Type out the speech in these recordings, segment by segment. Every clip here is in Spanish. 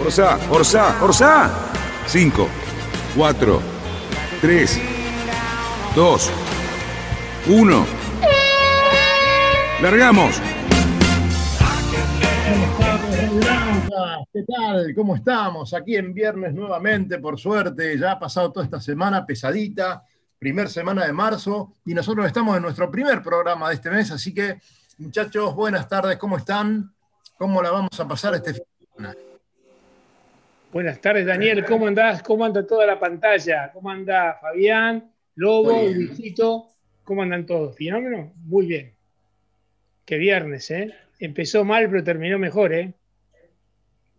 Orsa, Orsa, Orsa. 5, 4, 3, 2, 1. ¡Largamos! ¿Qué tal? ¿Cómo estamos? Aquí en viernes nuevamente, por suerte, ya ha pasado toda esta semana pesadita, primer semana de marzo, y nosotros estamos en nuestro primer programa de este mes, así que muchachos, buenas tardes, ¿cómo están? ¿Cómo la vamos a pasar este fin de semana? Buenas tardes, Daniel, ¿cómo andás? ¿Cómo anda toda la pantalla? ¿Cómo anda Fabián, Lobo, Luisito? ¿Cómo andan todos? ¿Fenómeno? Muy bien. Qué viernes, ¿eh? Empezó mal, pero terminó mejor, ¿eh?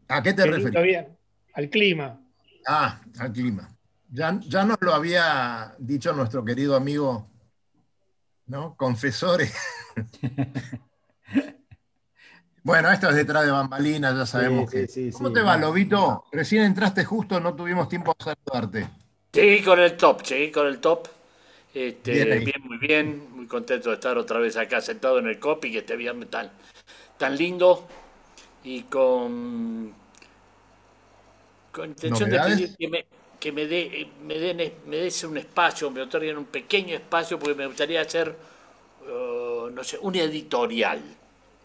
¿A qué te refieres? Al clima. Ah, al clima. Ya, ya nos lo había dicho nuestro querido amigo, ¿no? Confesores. bueno, esto es detrás de bambalinas, ya sabemos que. ¿Cómo te va, Lobito? Recién entraste justo, no tuvimos tiempo de saludarte. Llegué con el top, llegué con el top. Este, bien, muy bien, muy contento de estar otra vez acá sentado en el copy, que este viernes tan, tan lindo y con con intención de pedir que me, que me, dé, me, den, me des un espacio, me otorguen un pequeño espacio, porque me gustaría hacer, uh, no sé, un editorial.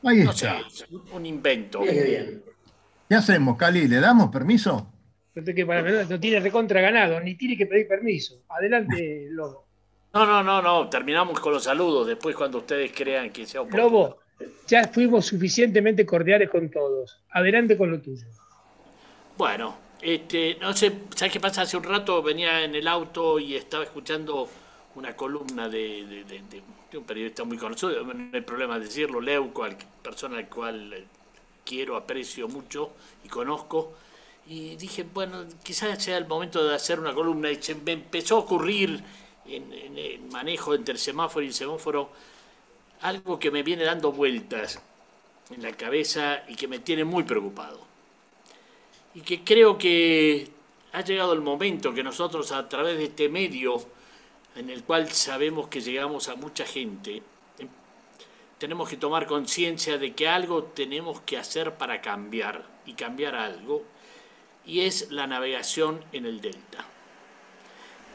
Ahí no está. Sé, un invento. ¿Qué hacemos, Cali? ¿Le damos permiso? Que para, no tiene recontra ganado, ni tiene que pedir permiso. Adelante, Lobo. No, no, no, no, terminamos con los saludos, después cuando ustedes crean que sea oportuno. Lobo, ya fuimos suficientemente cordiales con todos. Adelante con lo tuyo. Bueno, este, no sé, ¿sabes qué pasa? Hace un rato venía en el auto y estaba escuchando una columna de, un periodista muy conocido, no hay problema de decirlo, Leuco, persona al cual quiero, aprecio mucho y conozco. Y dije, bueno, quizás sea el momento de hacer una columna. Y se me empezó a ocurrir en, en el manejo entre semáforo y semáforo algo que me viene dando vueltas en la cabeza y que me tiene muy preocupado y que creo que ha llegado el momento que nosotros a través de este medio en el cual sabemos que llegamos a mucha gente, tenemos que tomar conciencia de que algo tenemos que hacer para cambiar y cambiar algo, y es la navegación en el delta.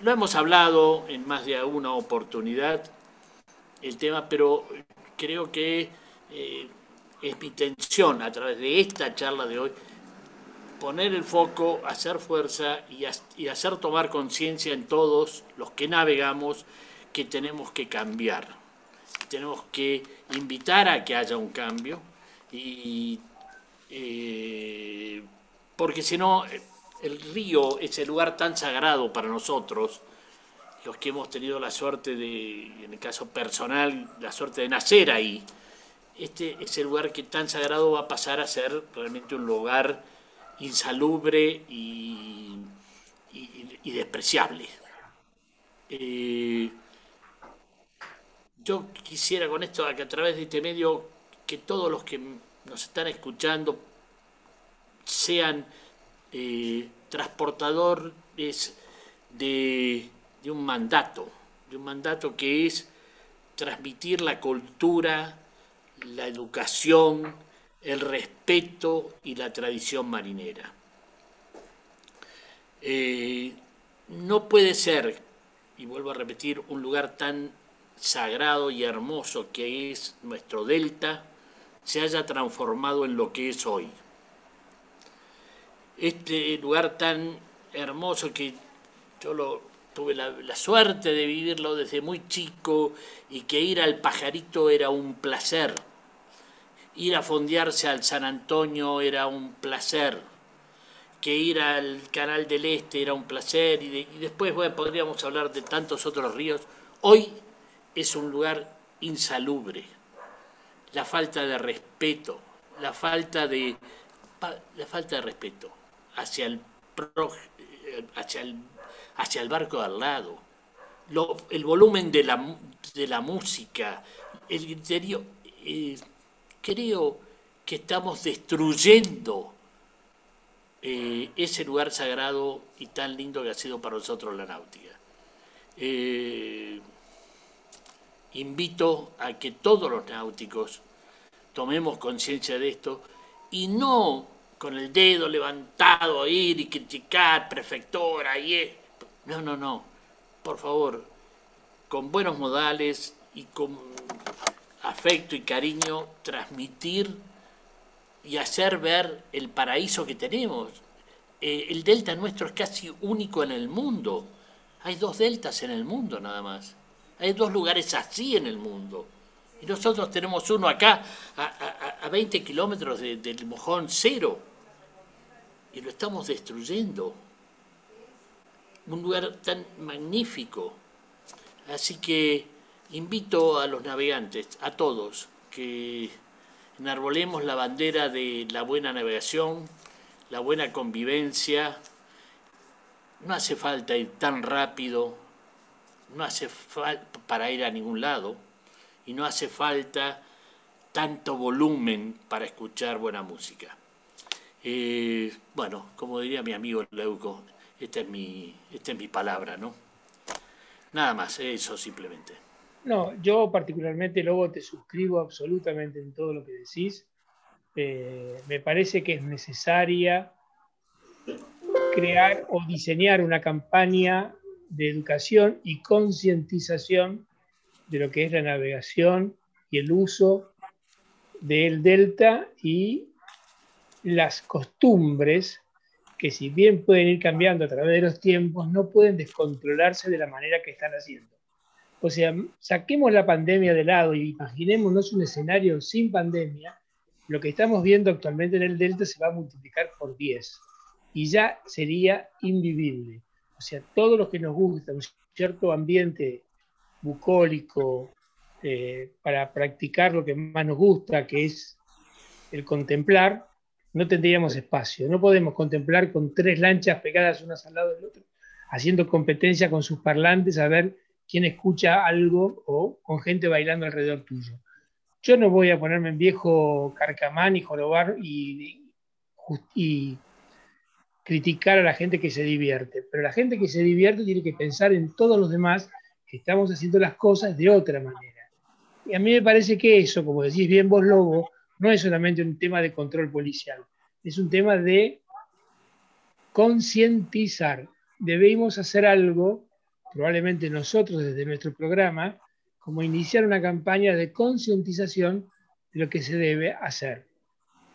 Lo hemos hablado en más de una oportunidad el tema, pero creo que eh, es mi intención a través de esta charla de hoy poner el foco, hacer fuerza y, hacer tomar conciencia en todos los que navegamos que tenemos que cambiar. Tenemos que invitar a que haya un cambio y eh, porque si no el río es el lugar tan sagrado para nosotros, los que hemos tenido la suerte de, en el caso personal, la suerte de nacer ahí, este es el lugar que tan sagrado va a pasar a ser realmente un lugar insalubre y, despreciable. Eh, yo quisiera con esto, que a través de este medio, que todos los que nos están escuchando sean eh, transportadores de un mandato, de un mandato que es transmitir la cultura, la educación, el respeto y la tradición marinera. Eh, no puede ser, y vuelvo a repetir, un lugar tan sagrado y hermoso que es nuestro delta, se haya transformado en lo que es hoy. Este lugar tan hermoso que yo lo, tuve la, la, suerte de vivirlo desde muy chico y que ir al pajarito era un placer ir a fondearse al San Antonio era un placer, que ir al Canal del Este era un placer, y, después bueno, podríamos hablar de tantos otros ríos. Hoy es un lugar insalubre. La falta de respeto, la falta de, la falta de respeto. hacia el, eh, hacia el, hacia el barco de al lado. el volumen de la, de la música, el interior. Eh, creo que estamos destruyendo eh, ese lugar sagrado y tan lindo que ha sido para nosotros la náutica. invito a que todos los náuticos tomemos conciencia de esto y no con el dedo levantado a ir y criticar, prefectora, y no, no, no, por favor, con buenos modales y con afecto y cariño, transmitir y hacer ver el paraíso que tenemos. Eh, el delta nuestro es casi único en el mundo. Hay dos deltas en el mundo nada más. Hay dos lugares así en el mundo. Y nosotros tenemos uno acá a, 20 kilómetros del mojón cero. Y lo estamos destruyendo. Un lugar tan magnífico. Así que invito a los navegantes, a todos, que enarbolemos la bandera de la buena navegación, la buena convivencia. No hace falta ir tan rápido, no hace falta para ir a ningún lado y no hace falta tanto volumen para escuchar buena música. Eh, bueno, como diría mi amigo Leuco, esta es mi, esta es mi palabra, ¿no? Nada más, eso simplemente. No, yo particularmente, luego te suscribo absolutamente en todo lo que decís. Eh, me parece que es necesaria crear o diseñar una campaña de educación y concientización de lo que es la navegación y el uso del delta y las costumbres que si bien pueden ir cambiando a través de los tiempos, no pueden descontrolarse de la manera que están haciendo. O sea, saquemos la pandemia de lado y imaginémonos un escenario sin pandemia, lo que estamos viendo actualmente en el delta se va a multiplicar por 10 y ya sería invivible. O sea, todo lo que nos gusta, un cierto ambiente bucólico, eh, para practicar lo que más nos gusta, que es el contemplar, no tendríamos espacio. No podemos contemplar con tres lanchas pegadas unas al lado del otro, haciendo competencia con sus parlantes a ver quién escucha algo o con gente bailando alrededor tuyo. Yo no voy a ponerme en viejo carcamán y jorobar y, y criticar a la gente que se divierte, pero la gente que se divierte tiene que pensar en todos los demás que estamos haciendo las cosas de otra manera. Y a mí me parece que eso, como decís bien vos, Lobo, no es solamente un tema de control policial, es un tema de concientizar. Debemos hacer algo, probablemente nosotros desde nuestro programa, como iniciar una campaña de concientización de lo que se debe hacer.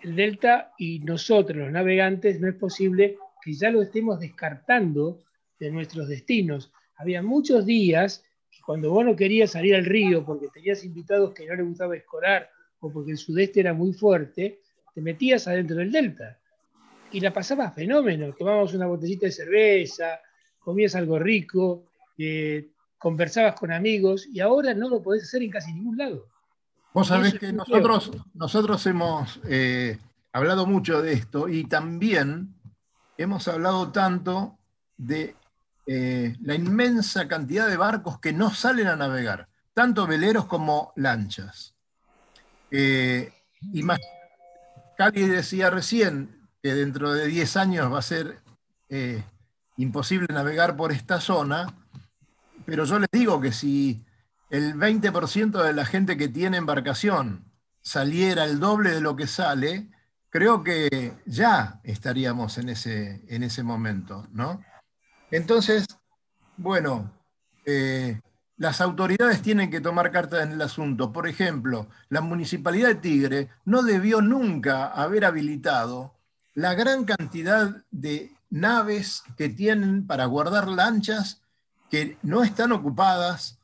El Delta y nosotros, los navegantes, no es posible que ya lo estemos descartando de nuestros destinos. Había muchos días cuando vos no querías salir al río porque tenías invitados que no les gustaba escorar o porque el sudeste era muy fuerte, te metías adentro del delta y la pasabas fenómeno. Tomabas una botellita de cerveza, comías algo rico, eh, conversabas con amigos y ahora no lo podés hacer en casi ningún lado. Vos sabés que nosotros, nosotros hemos eh, hablado mucho de esto y también hemos hablado tanto de eh, la inmensa cantidad de barcos que no salen a navegar, tanto veleros como lanchas. Eh, Cali decía recién que dentro de 10 años va a ser imposible navegar por esta zona, pero yo les digo que si el 20% de la gente que tiene embarcación saliera el doble de lo que sale, creo que ya estaríamos en ese, en ese momento, ¿no? Entonces, bueno, eh, las autoridades tienen que tomar cartas en el asunto. Por ejemplo, la Municipalidad de Tigre no debió nunca haber habilitado la gran cantidad de naves que tienen para guardar lanchas que no están ocupadas,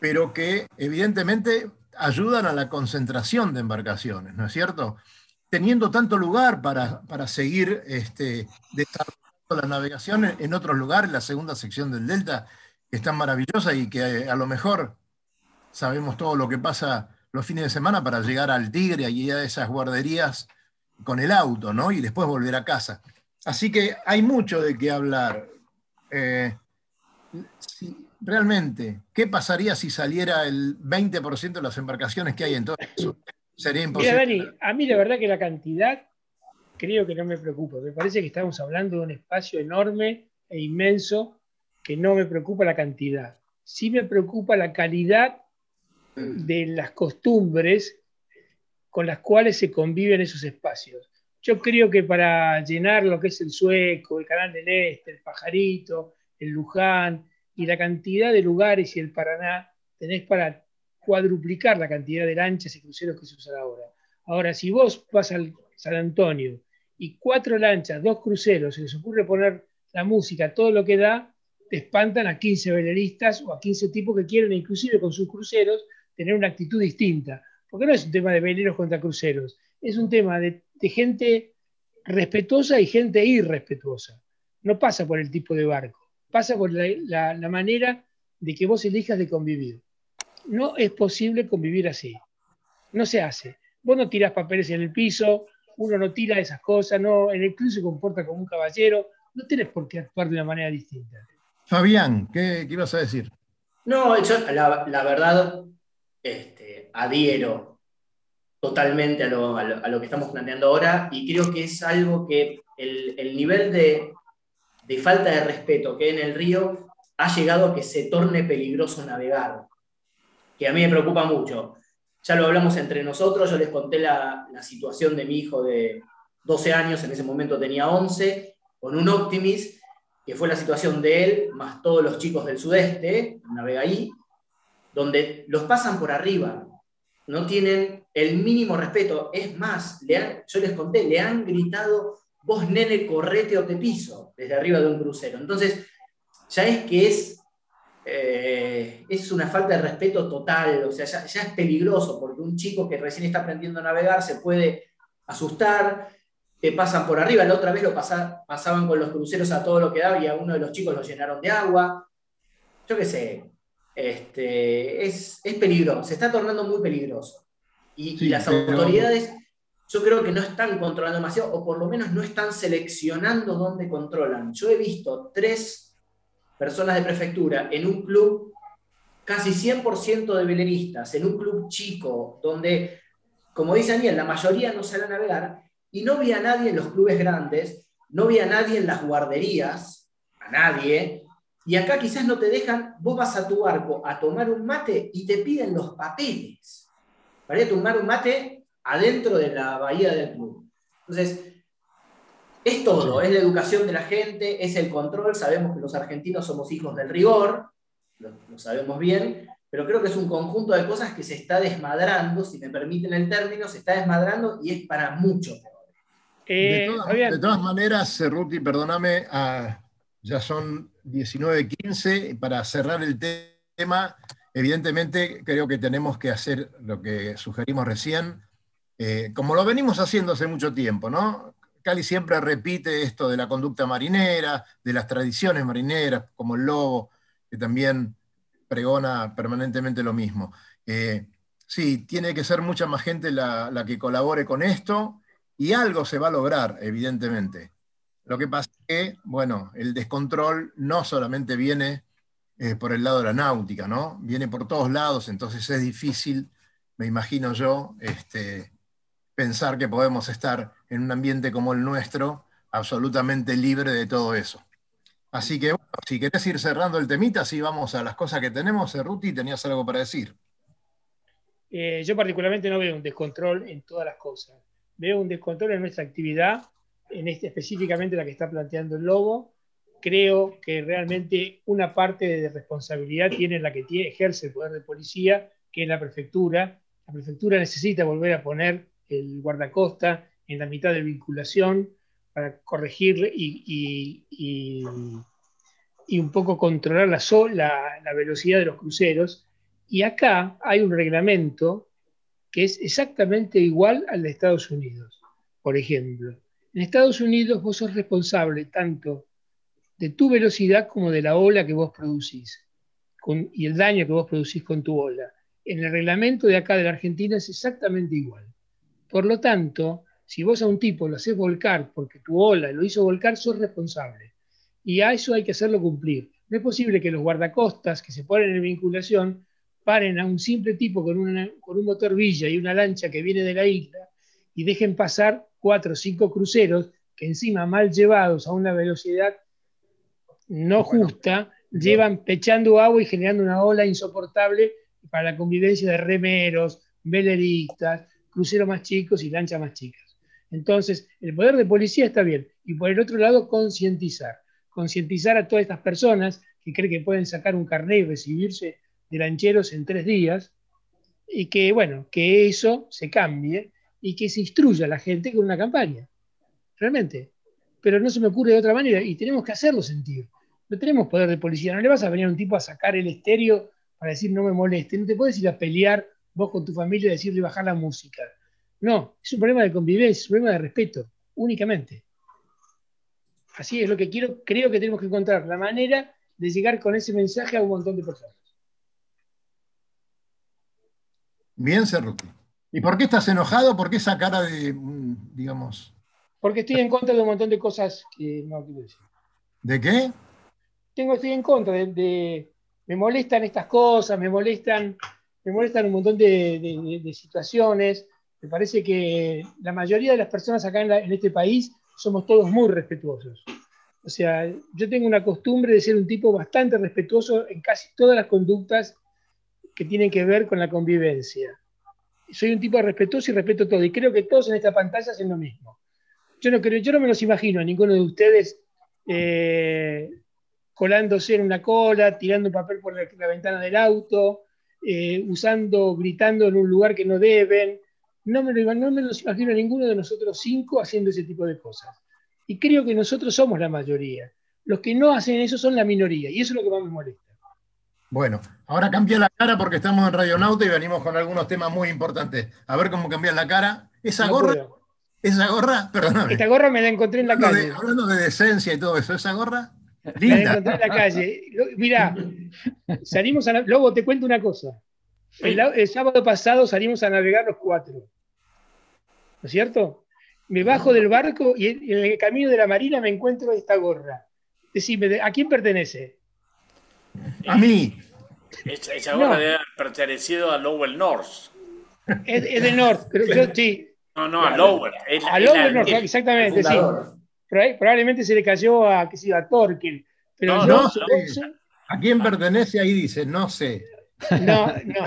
pero que evidentemente ayudan a la concentración de embarcaciones, ¿no es cierto? Teniendo tanto lugar para, seguir este, desarrollando la navegación en otros lugares, la segunda sección del Delta, que es tan maravillosa y que eh, a lo mejor sabemos todo lo que pasa los fines de semana para llegar al Tigre y a esas guarderías con el auto, ¿no? Y después volver a casa. Así que hay mucho de qué hablar. Eh, realmente, ¿qué pasaría si saliera el 20% de las embarcaciones que hay en todo eso? Sería imposible. Mira, Dani, a mí la verdad que la cantidad creo que no me preocupa. Me parece que estamos hablando de un espacio enorme e inmenso que no me preocupa la cantidad. Sí me preocupa la calidad de las costumbres con las cuales se conviven esos espacios. Yo creo que para llenar lo que es el Sueco, el Canal del Este, el Pajarito, el Luján y la cantidad de lugares y el Paraná, tenés para cuadruplicar la cantidad de lanchas y cruceros que se usan ahora. Ahora, si vos vas al San Antonio y cuatro lanchas, dos cruceros, se les ocurre poner la música, todo lo que da, te espantan a 15 veleristas o a 15 tipos que quieren, inclusive con sus cruceros, tener una actitud distinta. Porque no es un tema de veleros contra cruceros, es un tema de, gente respetuosa y gente irrespetuosa. No pasa por el tipo de barco, pasa por la, la manera de que vos elijas de convivir. No es posible convivir así. No se hace. Vos no tirás papeles en el piso, uno no tira esas cosas, no, en el club se comporta como un caballero, no tienes por qué actuar de una manera distinta. Fabián, ¿qué, ibas a decir? No, yo la, verdad este, adhiero totalmente a lo, que estamos planteando ahora y creo que es algo que el, nivel de, de, falta de respeto que en el río ha llegado a que se torne peligroso navegar, que a mí me preocupa mucho. Ya lo hablamos entre nosotros, yo les conté la, situación de mi hijo de 12 años, en ese momento tenía 11, con un Optimis, que fue la situación de él, más todos los chicos del sudeste, navega ahí, donde los pasan por arriba, no tienen el mínimo respeto. Es más, yo les conté, le han gritado, vos nene, correte o te piso, desde arriba de un crucero. Entonces, ya es que es eh, es una falta de respeto total, o sea, ya, es peligroso porque un chico que recién está aprendiendo a navegar se puede asustar, te pasan por arriba, la otra vez lo pasaban con los cruceros a todo lo que daba y a uno de los chicos lo llenaron de agua, yo qué sé, este, es, peligroso, se está tornando muy peligroso. Y, las autoridades yo creo que no están controlando demasiado, o por lo menos no están seleccionando dónde controlan. Yo he visto tres personas de prefectura en un club casi 100% de veleristas, en un club chico, donde, como dice Daniel, la mayoría no sale a navegar, y no vi a nadie en los clubes grandes, no vi a nadie en las guarderías, a nadie, y acá quizás no te dejan, vos vas a tu barco a tomar un mate y te piden los papeles para tomar un mate adentro de la bahía del club. Entonces, es todo, es la educación de la gente, es el control. Sabemos que los argentinos somos hijos del rigor, lo, sabemos bien, pero creo que es un conjunto de cosas que se está desmadrando, si me permiten el término, se está desmadrando y es para mucho eh, de, todas, maneras, Cerruti, perdóname, ah, ya son 19.15, para cerrar el tema, evidentemente creo que tenemos que hacer lo que sugerimos recién, eh, como lo venimos haciendo hace mucho tiempo, ¿no? Cali siempre repite esto de la conducta marinera, de las tradiciones marineras, como el lobo, que también pregona permanentemente lo mismo. Eh, sí, tiene que ser mucha más gente la, que colabore con esto y algo se va a lograr, evidentemente. Lo que pasa es que, bueno, el descontrol no solamente viene eh, por el lado de la náutica, ¿no? Viene por todos lados, entonces es difícil, me imagino yo, este, pensar que podemos estar en un ambiente como el nuestro absolutamente libre de todo eso. Así que, bueno, si querés ir cerrando el temita, así vamos a las cosas que tenemos. Ruti, tenías algo para decir. Eh, yo particularmente no veo un descontrol en todas las cosas. Veo un descontrol en nuestra actividad, en este, específicamente la que está planteando el Lobo. Creo que realmente una parte de responsabilidad tiene la que ejerce el poder de policía, que es la prefectura. La prefectura necesita volver a poner el guardacosta en la mitad de vinculación para corregir y, y, un poco controlar la, la, la velocidad de los cruceros. Y acá hay un reglamento que es exactamente igual al de Estados Unidos. Por ejemplo, en Estados Unidos vos sos responsable tanto de tu velocidad como de la ola que vos producís y el daño que vos producís con tu ola. En el reglamento de acá de la Argentina es exactamente igual. Por lo tanto, Si vos a un tipo lo haces volcar porque tu ola lo hizo volcar, sos responsable. Y a eso hay que hacerlo cumplir. No es posible que los guardacostas que se ponen en vinculación paren a un simple tipo con, con un motor villa y una lancha que viene de la isla y dejen pasar cuatro o cinco cruceros que encima mal llevados a una velocidad no justa, llevan pechando agua y generando una ola insoportable para la convivencia de remeros, veleristas, cruceros más chicos y lanchas más chicas. Entonces, el poder de policía está bien. Y por el otro lado, concientizar. Concientizar a todas estas personas que creen que pueden sacar un carnet y recibirse de lancheros en tres días. Y que, bueno, que eso se cambie y que se instruya a la gente con una campaña. Realmente. Pero no se me ocurre de otra manera y tenemos que hacerlo sentir. No tenemos poder de policía. No le vas a venir a un tipo a sacar el estéreo para decir no me moleste. No te puedes ir a pelear vos con tu familia decirle bajar la música. No, es un problema de convivencia, es un problema de respeto, únicamente. Así es lo que quiero, creo que tenemos que encontrar la manera de llegar con ese mensaje a un montón de personas. Bien, Cerruti. ¿Y por qué estás enojado? ¿Por qué esa cara de, mm, digamos... Porque estoy en contra de un montón de cosas que no quiero decir. ¿De qué? Tengo, estoy en contra de, me molestan estas cosas, me molestan, me molestan un montón de, situaciones. Me parece que la mayoría de las personas acá en, este país somos todos muy respetuosos. O sea, yo tengo una costumbre de ser un tipo bastante respetuoso en casi todas las conductas que tienen que ver con la convivencia. Soy un tipo respetuoso y respeto todo. Y creo que todos en esta pantalla hacen lo mismo. Yo no, creo, yo no me los imagino a ninguno de ustedes eh, colándose en una cola, tirando papel por la, ventana del auto, eh, usando, gritando en un lugar que no deben. No me, lo, no me los imagino a ninguno de nosotros cinco haciendo ese tipo de cosas. Y creo que nosotros somos la mayoría. Los que no hacen eso son la minoría, y eso es lo que más me molesta. Bueno, ahora cambia la cara porque estamos en Radio Nauta y venimos con algunos temas muy importantes. A ver cómo cambia la cara. Esa gorra, esa gorra, perdóname. Esta gorra me la encontré en la calle. hablando de decencia y todo eso, esa gorra. Linda. La encontré en la calle. Mirá, salimos a. Luego te cuento una cosa. El, sábado pasado salimos a navegar los cuatro. ¿No es cierto? Me bajo del barco y en, el camino de la marina me encuentro esta gorra. Decime, ¿a quién pertenece? A mí. Esa, gorra debe haber pertenecido a Lowell North. Es, es de North, pero yo sí. No, no, a Lowell. a Lowell North, exactamente, sí. Probablemente se le cayó a, qué sé, a Torkel. Pero no, ¿A quién pertenece? Ahí dice, no sé. No, no.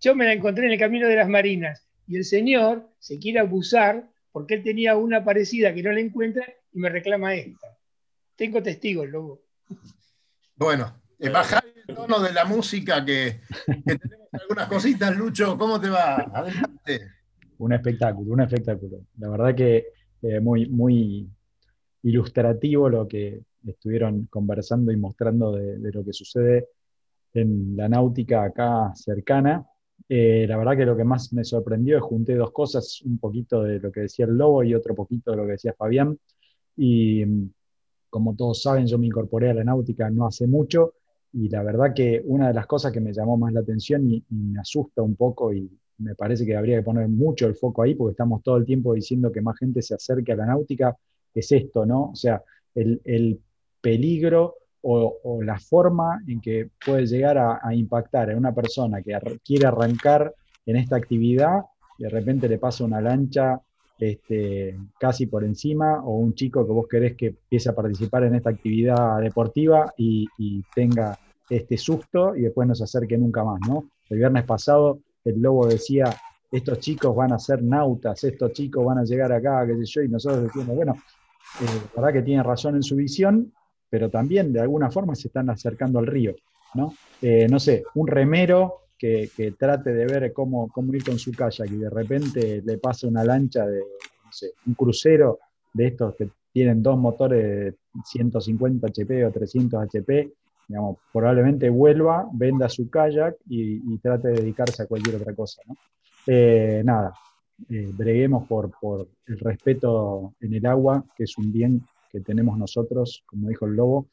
Yo me la encontré en el camino de las Marinas y el señor se quiere abusar porque él tenía una parecida que no la encuentra y me reclama esta. Tengo testigos, luego. Bueno, eh, bajar el tono de la música que, tenemos algunas cositas, Lucho, ¿cómo te va? Adelante. Un espectáculo, un espectáculo. La verdad que eh, muy, muy ilustrativo lo que estuvieron conversando y mostrando de, lo que sucede en la náutica acá cercana. Eh, la verdad que lo que más me sorprendió es junté dos cosas, un poquito de lo que decía el Lobo y otro poquito de lo que decía Fabián. Y como todos saben, yo me incorporé a la náutica no hace mucho y la verdad que una de las cosas que me llamó más la atención y, me asusta un poco y me parece que habría que poner mucho el foco ahí porque estamos todo el tiempo diciendo que más gente se acerque a la náutica, es esto, ¿no? O sea, el, peligro o, la forma en que puede llegar a, impactar en una persona que quiere arrancar en esta actividad y de repente le pasa una lancha este, casi por encima, o un chico que vos querés que empiece a participar en esta actividad deportiva y, tenga este susto y después no se acerque nunca más, ¿no? El viernes pasado el Lobo decía, estos chicos van a ser nautas, estos chicos van a llegar acá, qué sé yo, y nosotros decimos, bueno, eh, verdad que tiene razón en su visión, pero también de alguna forma se están acercando al río, ¿no? Eh, no sé, un remero que, trate de ver cómo, cómo, ir con su kayak y de repente le pasa una lancha de, no sé, un crucero de estos que tienen dos motores de 150 HP o 300 HP, probablemente vuelva, venda su kayak y, trate de dedicarse a cualquier otra cosa. ¿no? Eh, nada, eh, breguemos por, por el respeto en el agua, que es un bien que tenemos nosotros, como dijo el lobo.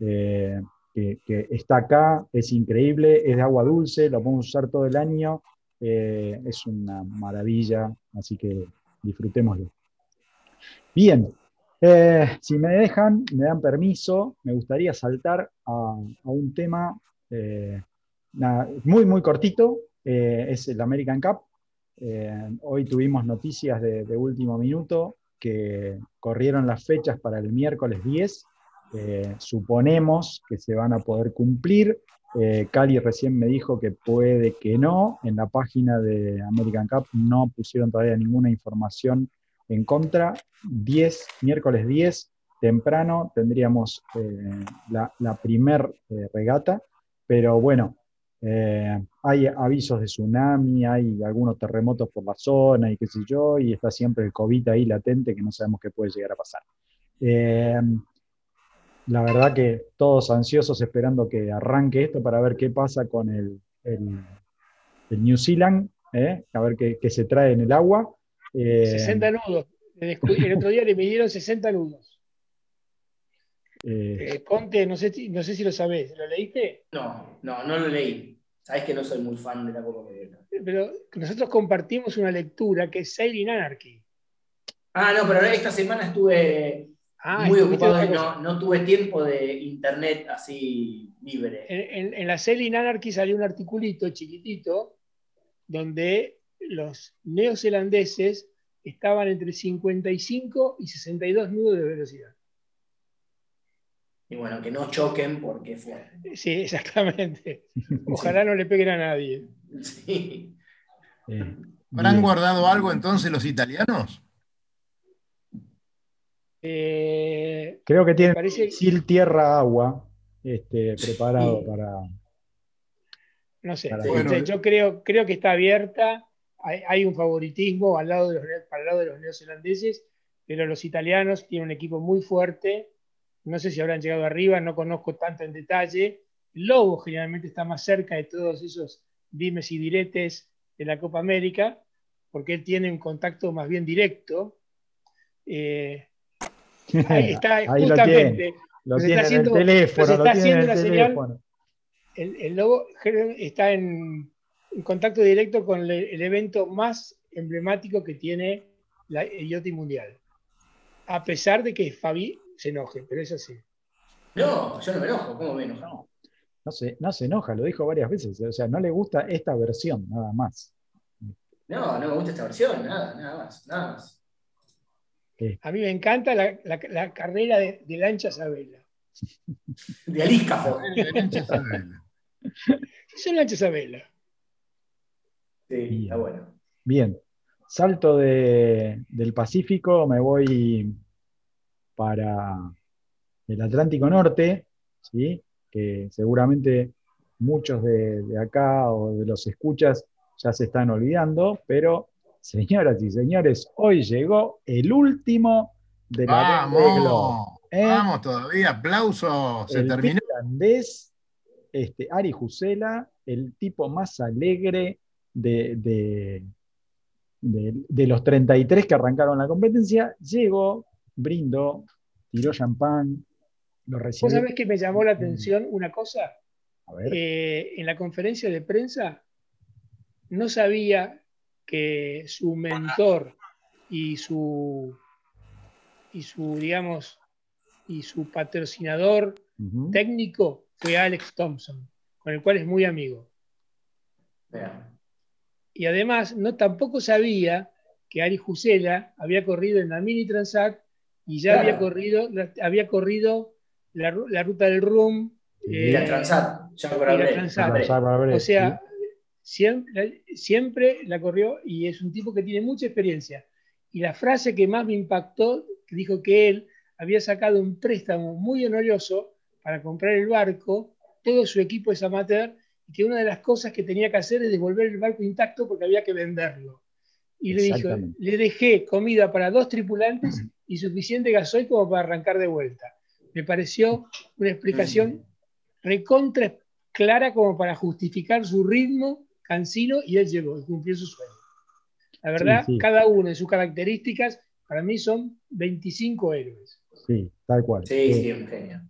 Eh, que, está acá, es increíble, es de agua dulce, lo podemos usar todo el año, es una maravilla, así que disfrutémoslo. Bien, eh, si me dejan, me dan permiso, me gustaría saltar a, un tema eh, muy, muy cortito, eh, es el American Cup. hoy tuvimos noticias de, último minuto que corrieron las fechas para el miércoles 10. suponemos que se van a poder cumplir. Cali recién me dijo que puede que no. En la página de American Cup no pusieron todavía ninguna información en contra, 10, miércoles 10, temprano, tendríamos eh, la, primer eh, regata, pero bueno, eh, hay avisos de tsunami, hay algunos terremotos por la zona y qué sé yo, y está siempre el COVID ahí latente que no sabemos qué puede llegar a pasar. la verdad que todos ansiosos esperando que arranque esto para ver qué pasa con el, New Zealand, a ver qué se trae en el agua. 60 eh, nudos. El otro día le midieron 60 nudos. Eh, eh, Conte, no sé, no sé si lo sabés, ¿lo leíste? No, no, no lo leí. Sabes que no soy muy fan de la Copa Pero nosotros compartimos una lectura que es Sailing Anarchy. Ah, no, pero esta semana estuve ah, muy ocupado y no, no, tuve tiempo de internet así libre. En, en la Sailing Anarchy salió un articulito chiquitito donde los neozelandeses estaban entre 55 y 62 nudos de velocidad. Y bueno, que no choquen porque fue. Sí, exactamente. Ojalá no le peguen a nadie. Sí. ¿Habrán guardado algo entonces los italianos? Eh, Creo que tienen parece... tierra, agua este, preparado para. No sé, yo creo, creo que está abierta hay, un favoritismo al lado de los, para el lado de los neozelandeses, pero los italianos tienen un equipo muy fuerte. No sé si habrán llegado arriba, no conozco tanto en detalle. El Lobo generalmente está más cerca de todos esos dimes y diretes de la Copa América, porque él tiene un contacto más bien directo. Eh, ahí está, justamente. Lo tiene, en el teléfono, lo tiene en el teléfono. el Lobo está en, en contacto directo con el, evento más emblemático que tiene la, el Yoti Mundial. A pesar de que Fabi se enoje, pero es así. No, yo no me enojo, ¿cómo me enojo? No, se, no se enoja, lo dijo varias veces. O sea, no le gusta esta versión, nada más. No, no me gusta esta versión, nada, nada más, nada más. A mí me encanta la, la, carrera de, de lanchas a vela. De Alíscafo. De lanchas a vela. Son lanchas a vela. Sí, bueno. Bien, salto del Pacífico, me voy para el Atlántico Norte, ¿sí? que seguramente muchos de, acá o de los escuchas ya se están olvidando, pero señoras y señores, hoy llegó el último de la Vamos, ¿eh? vamos todavía, aplausos, se terminó. este, Ari Jusela, el tipo más alegre, de, de, los 33 que arrancaron la competencia, llegó, brindó, tiró champán, lo recibió. ¿Vos sabés que me llamó la atención una cosa? en la conferencia de prensa no sabía que su mentor y su, y su digamos, y su patrocinador técnico fue Alex Thompson, con el cual es muy amigo y además no tampoco sabía que Ari Jusela había corrido en la Mini Transat y ya había corrido, había corrido la, ruta del RUM. y la eh, Transat, ya O sea, siempre, siempre la corrió y es un tipo que tiene mucha experiencia. Y la frase que más me impactó, dijo que él había sacado un préstamo muy oneroso para comprar el barco, todo su equipo es amateur y que una de las cosas que tenía que hacer es devolver el barco intacto porque había que venderlo. Y le dijo, le dejé comida para dos tripulantes y suficiente gasoil como para arrancar de vuelta. Me pareció una explicación recontra clara como para justificar su ritmo cansino y él llegó y cumplió su sueño. La verdad, cada uno de sus características, para mí son 25 héroes. Sí, tal cual. Sí, sí, un genio.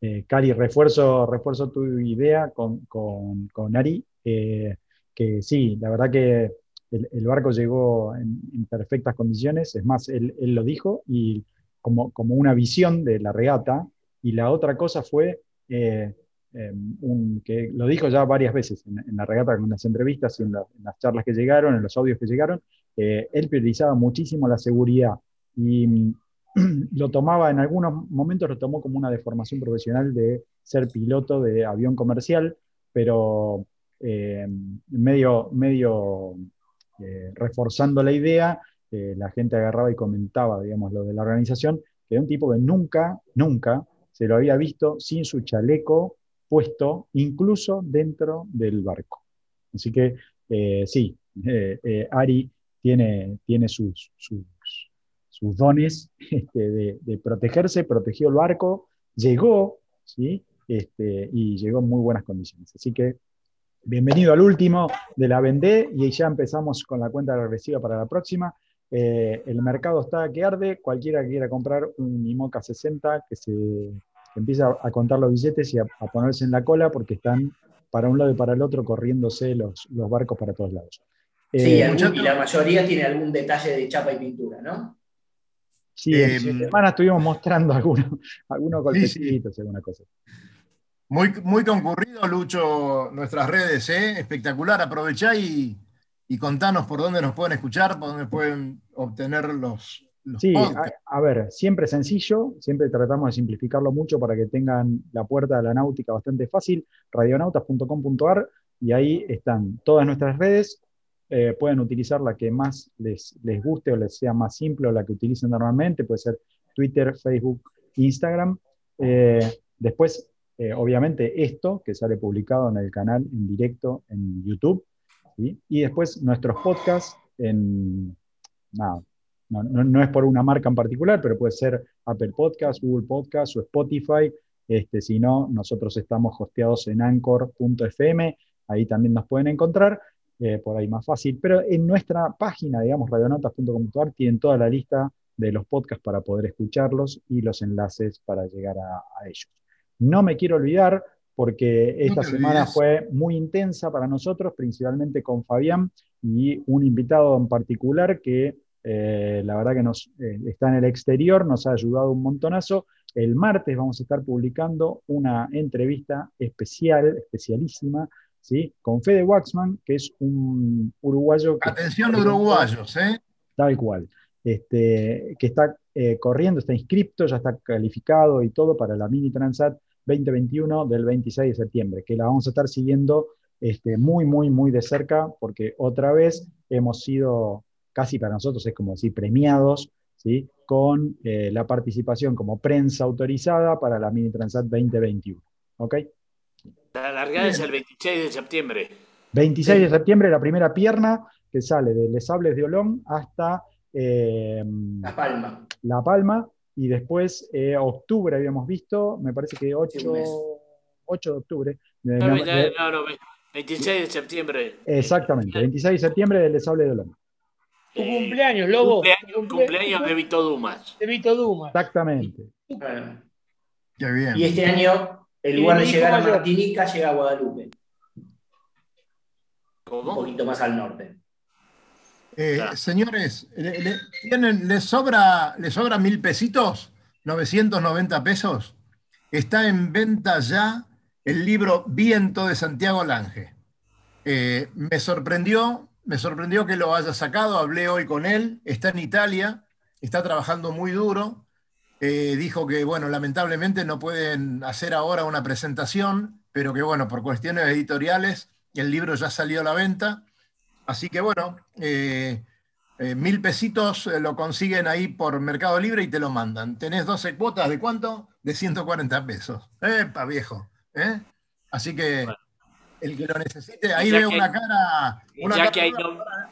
Eh, refuerzo, refuerzo tu idea con, Ari, eh, que sí, la verdad que el, barco llegó en, perfectas condiciones, es más, él, lo dijo, y como, como, una visión de la regata, y la otra cosa fue, eh, em, que lo dijo ya varias veces en, la regata, en las entrevistas y en, las charlas que llegaron, en los audios que llegaron, eh, él priorizaba muchísimo la seguridad. Y lo tomaba en algunos momentos, lo tomó como una deformación profesional de ser piloto de avión comercial, pero eh, medio, medio eh, reforzando la idea, eh, la gente agarraba y comentaba, digamos, lo de la organización, que era un tipo que nunca, nunca se lo había visto sin su chaleco puesto, incluso dentro del barco. Así que sí, Ari tiene, tiene sus, dones este, de, de, protegerse, protegió el barco, llegó, ¿sí? Este, y llegó en muy buenas condiciones. Así que bienvenido al último de la Vendé y ya empezamos con la cuenta regresiva para la próxima. Eh, el mercado está que arde, cualquiera que quiera comprar un IMOCA 60 que se empieza a contar los billetes y a, ponerse en la cola porque están para un lado y para el otro corriéndose los, los barcos para todos lados. Sí, eh, y la mayoría tiene algún detalle de chapa y pintura, ¿no? Sí, en eh, semana estuvimos mostrando algunos, algunos golpecitos, alguna cosa. Muy, muy concurrido, Lucho, nuestras redes, ¿eh? espectacular. Aprovechá y, contanos por dónde nos pueden escuchar, por dónde pueden obtener los, sí, a, ver, siempre sencillo, siempre tratamos de simplificarlo mucho para que tengan la puerta de la náutica bastante fácil, radionautas.com.ar, y ahí están todas nuestras redes. Eh, pueden utilizar la que más les, les guste o les sea más simple o la que utilicen normalmente, puede ser Twitter, Facebook, Instagram. Eh, después eh, obviamente esto que sale publicado en el canal en directo en YouTube, y después nuestros podcasts en, no, no, es por una marca en particular, pero puede ser Apple Podcasts, Google Podcasts o Spotify, este, si no, nosotros estamos hosteados en anchor.fm, ahí también nos pueden encontrar, eh, por ahí más fácil, pero en nuestra página, digamos, radionotas.com.ar, tienen toda la lista de los podcasts para poder escucharlos y los enlaces para llegar a ellos. No me quiero olvidar porque esta semana fue muy intensa para nosotros, principalmente con Fabián y un invitado en particular que eh, la verdad que nos eh, está en el exterior, nos ha ayudado un montonazo. El martes vamos a estar publicando una entrevista especial, especialísima, ¿sí? con Fede Waxman, que es un uruguayo. Atención uruguayos, ¿eh? Tal cual. Este, que está eh, corriendo, está inscripto, ya está calificado y todo para la Mini Transat 2021 del 26 de septiembre, que la vamos a estar siguiendo este, muy, muy, muy de cerca, porque otra vez hemos sido, casi para nosotros es como decir, premiados, ¿sí? con eh, la participación como prensa autorizada para la Mini Transat 2021. ¿Ok? La largada es el 26 de septiembre. 26 de septiembre, la primera pierna que sale de Les Sables de Olón hasta eh, La Palma. La Palma, y después eh, octubre habíamos visto, me parece que 8, 8 de octubre. no, no, 26 de septiembre. Exactamente, 26 de septiembre del Sable de Olón. Tu cumpleaños, Lobo. Cumpleaños, cumpleaños de Vito Dumas. De Vito Dumas. Exactamente. Qué bien. Y este año, en lugar de llegar a Martinica, llega a Guadalupe. ¿Cómo? Un poquito más al norte. Eh, señores, ¿le, tienen, ¿les, sobra, ¿les sobra mil pesitos? 990 pesos. Está en venta ya el libro Viento de Santiago Lange. Eh, me sorprendió, me sorprendió que lo haya sacado, hablé hoy con él, está en Italia, está trabajando muy duro. Eh, dijo que, bueno, lamentablemente no pueden hacer ahora una presentación, pero que, bueno, por cuestiones editoriales, el libro ya salió a la venta Así que bueno, eh, eh, mil pesitos lo consiguen ahí por Mercado Libre y te lo mandan. Tenés 12 cuotas de cuánto? De 140 pesos. ¡Epa, viejo! Así que el que lo necesite, ahí veo una cara.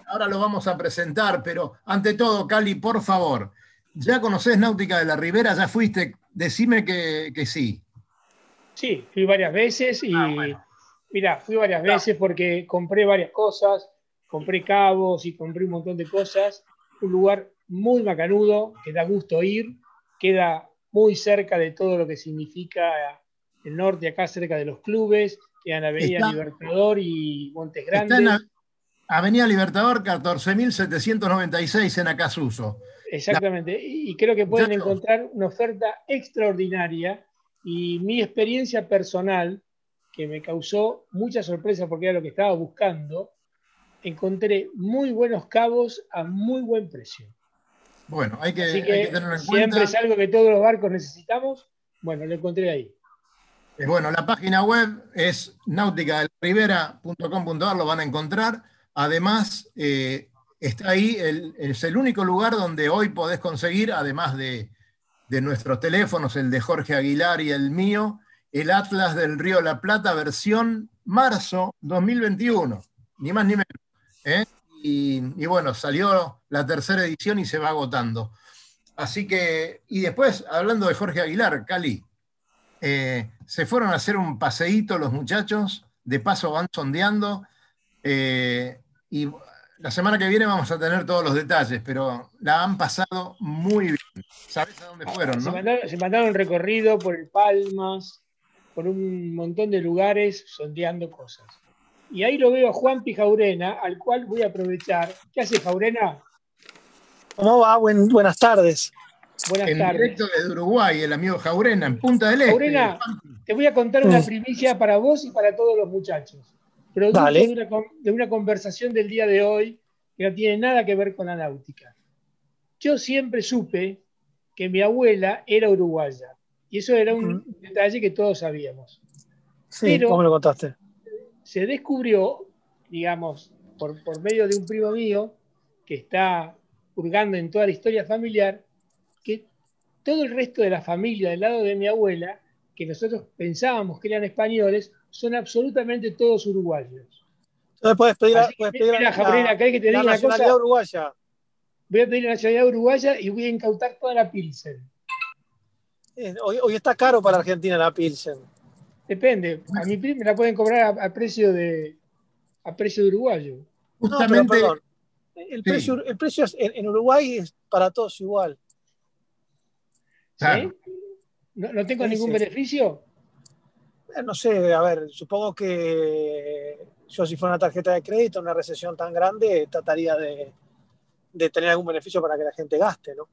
ahora, lo vamos a presentar, pero ante todo, Cali, por favor, ¿ya conocés Náutica de la Ribera? ¿Ya fuiste? Decime que, sí. Sí, fui varias veces y. Ah, mira, fui varias veces porque compré varias cosas compré cabos y compré un montón de cosas. Un lugar muy macanudo, que da gusto ir, queda muy cerca de todo lo que significa el norte, acá cerca de los clubes, queda en Avenida Libertador y Montes Grandes. Avenida Libertador 14.796 en Acasuso. Exactamente, y creo que pueden encontrar una oferta extraordinaria y mi experiencia personal, que me causó mucha sorpresa porque era lo que estaba buscando, encontré muy buenos cabos a muy buen precio. Bueno, hay que, Así hay que que tenerlo en siempre cuenta. es algo que todos los barcos necesitamos, bueno, lo encontré ahí. Eh, Bueno, la página web es nauticadelribera.com.ar, lo van a encontrar. Además, eh, está ahí, es el único lugar donde hoy podés conseguir, además de, de nuestros teléfonos, el de Jorge Aguilar y el mío, el Atlas del Río la Plata, versión marzo 2021, ni más ni menos. ¿eh? Y, y bueno, salió la tercera edición y se va agotando. Así que, y después, hablando de Jorge Aguilar, Cali, eh, se fueron a hacer un paseíto los muchachos, de paso van sondeando, eh, y la semana que viene vamos a tener todos los detalles, pero la han pasado muy bien. ¿Sabes a dónde fueron, Se no? mandaron, se mandaron recorrido por el Palmas, por un montón de lugares, sondeando cosas. Y ahí lo veo a Juan Pijaurena, al cual voy a aprovechar. ¿Qué hace Jaurena? ¿Cómo va? Buen- buenas tardes. Buenas En tardes. directo desde Uruguay, el amigo Jaurena, en Punta del Este. Jaurena, te voy a contar una Mm. primicia para vos y para todos los muchachos. Producto de una, con- de una conversación del día de hoy que no tiene nada que ver con la náutica. Yo siempre supe que mi abuela era uruguaya. Y eso era un detalle que todos sabíamos. Sí, Pero- ¿cómo lo contaste? se descubrió, digamos, por, por medio de un primo mío que está hurgando en toda la historia familiar, que todo el resto de la familia del lado de mi abuela, que nosotros pensábamos que eran españoles, son absolutamente todos uruguayos. Entonces puedes pedir, Así que, puedes pedir mira, Jabrina, ¿querés que te la diga una nacionalidad cosa? uruguaya. Voy a pedir la nacionalidad uruguaya y voy a incautar toda la Pilsen. Eh, Hoy, hoy está caro para Argentina la Pilsen. Depende. A mi me la pueden cobrar a, a precio de a precio de uruguayo. No, pero Justamente, perdón. El, Sí. precio, el precio es- en, en Uruguay es para todos igual. ¿sí? Claro. ¿No, no tengo Sí, ningún sí. beneficio? Eh, No sé, a ver, supongo que yo si fuera una tarjeta de crédito, una recesión tan grande, trataría de, de tener algún beneficio para que la gente gaste, ¿no?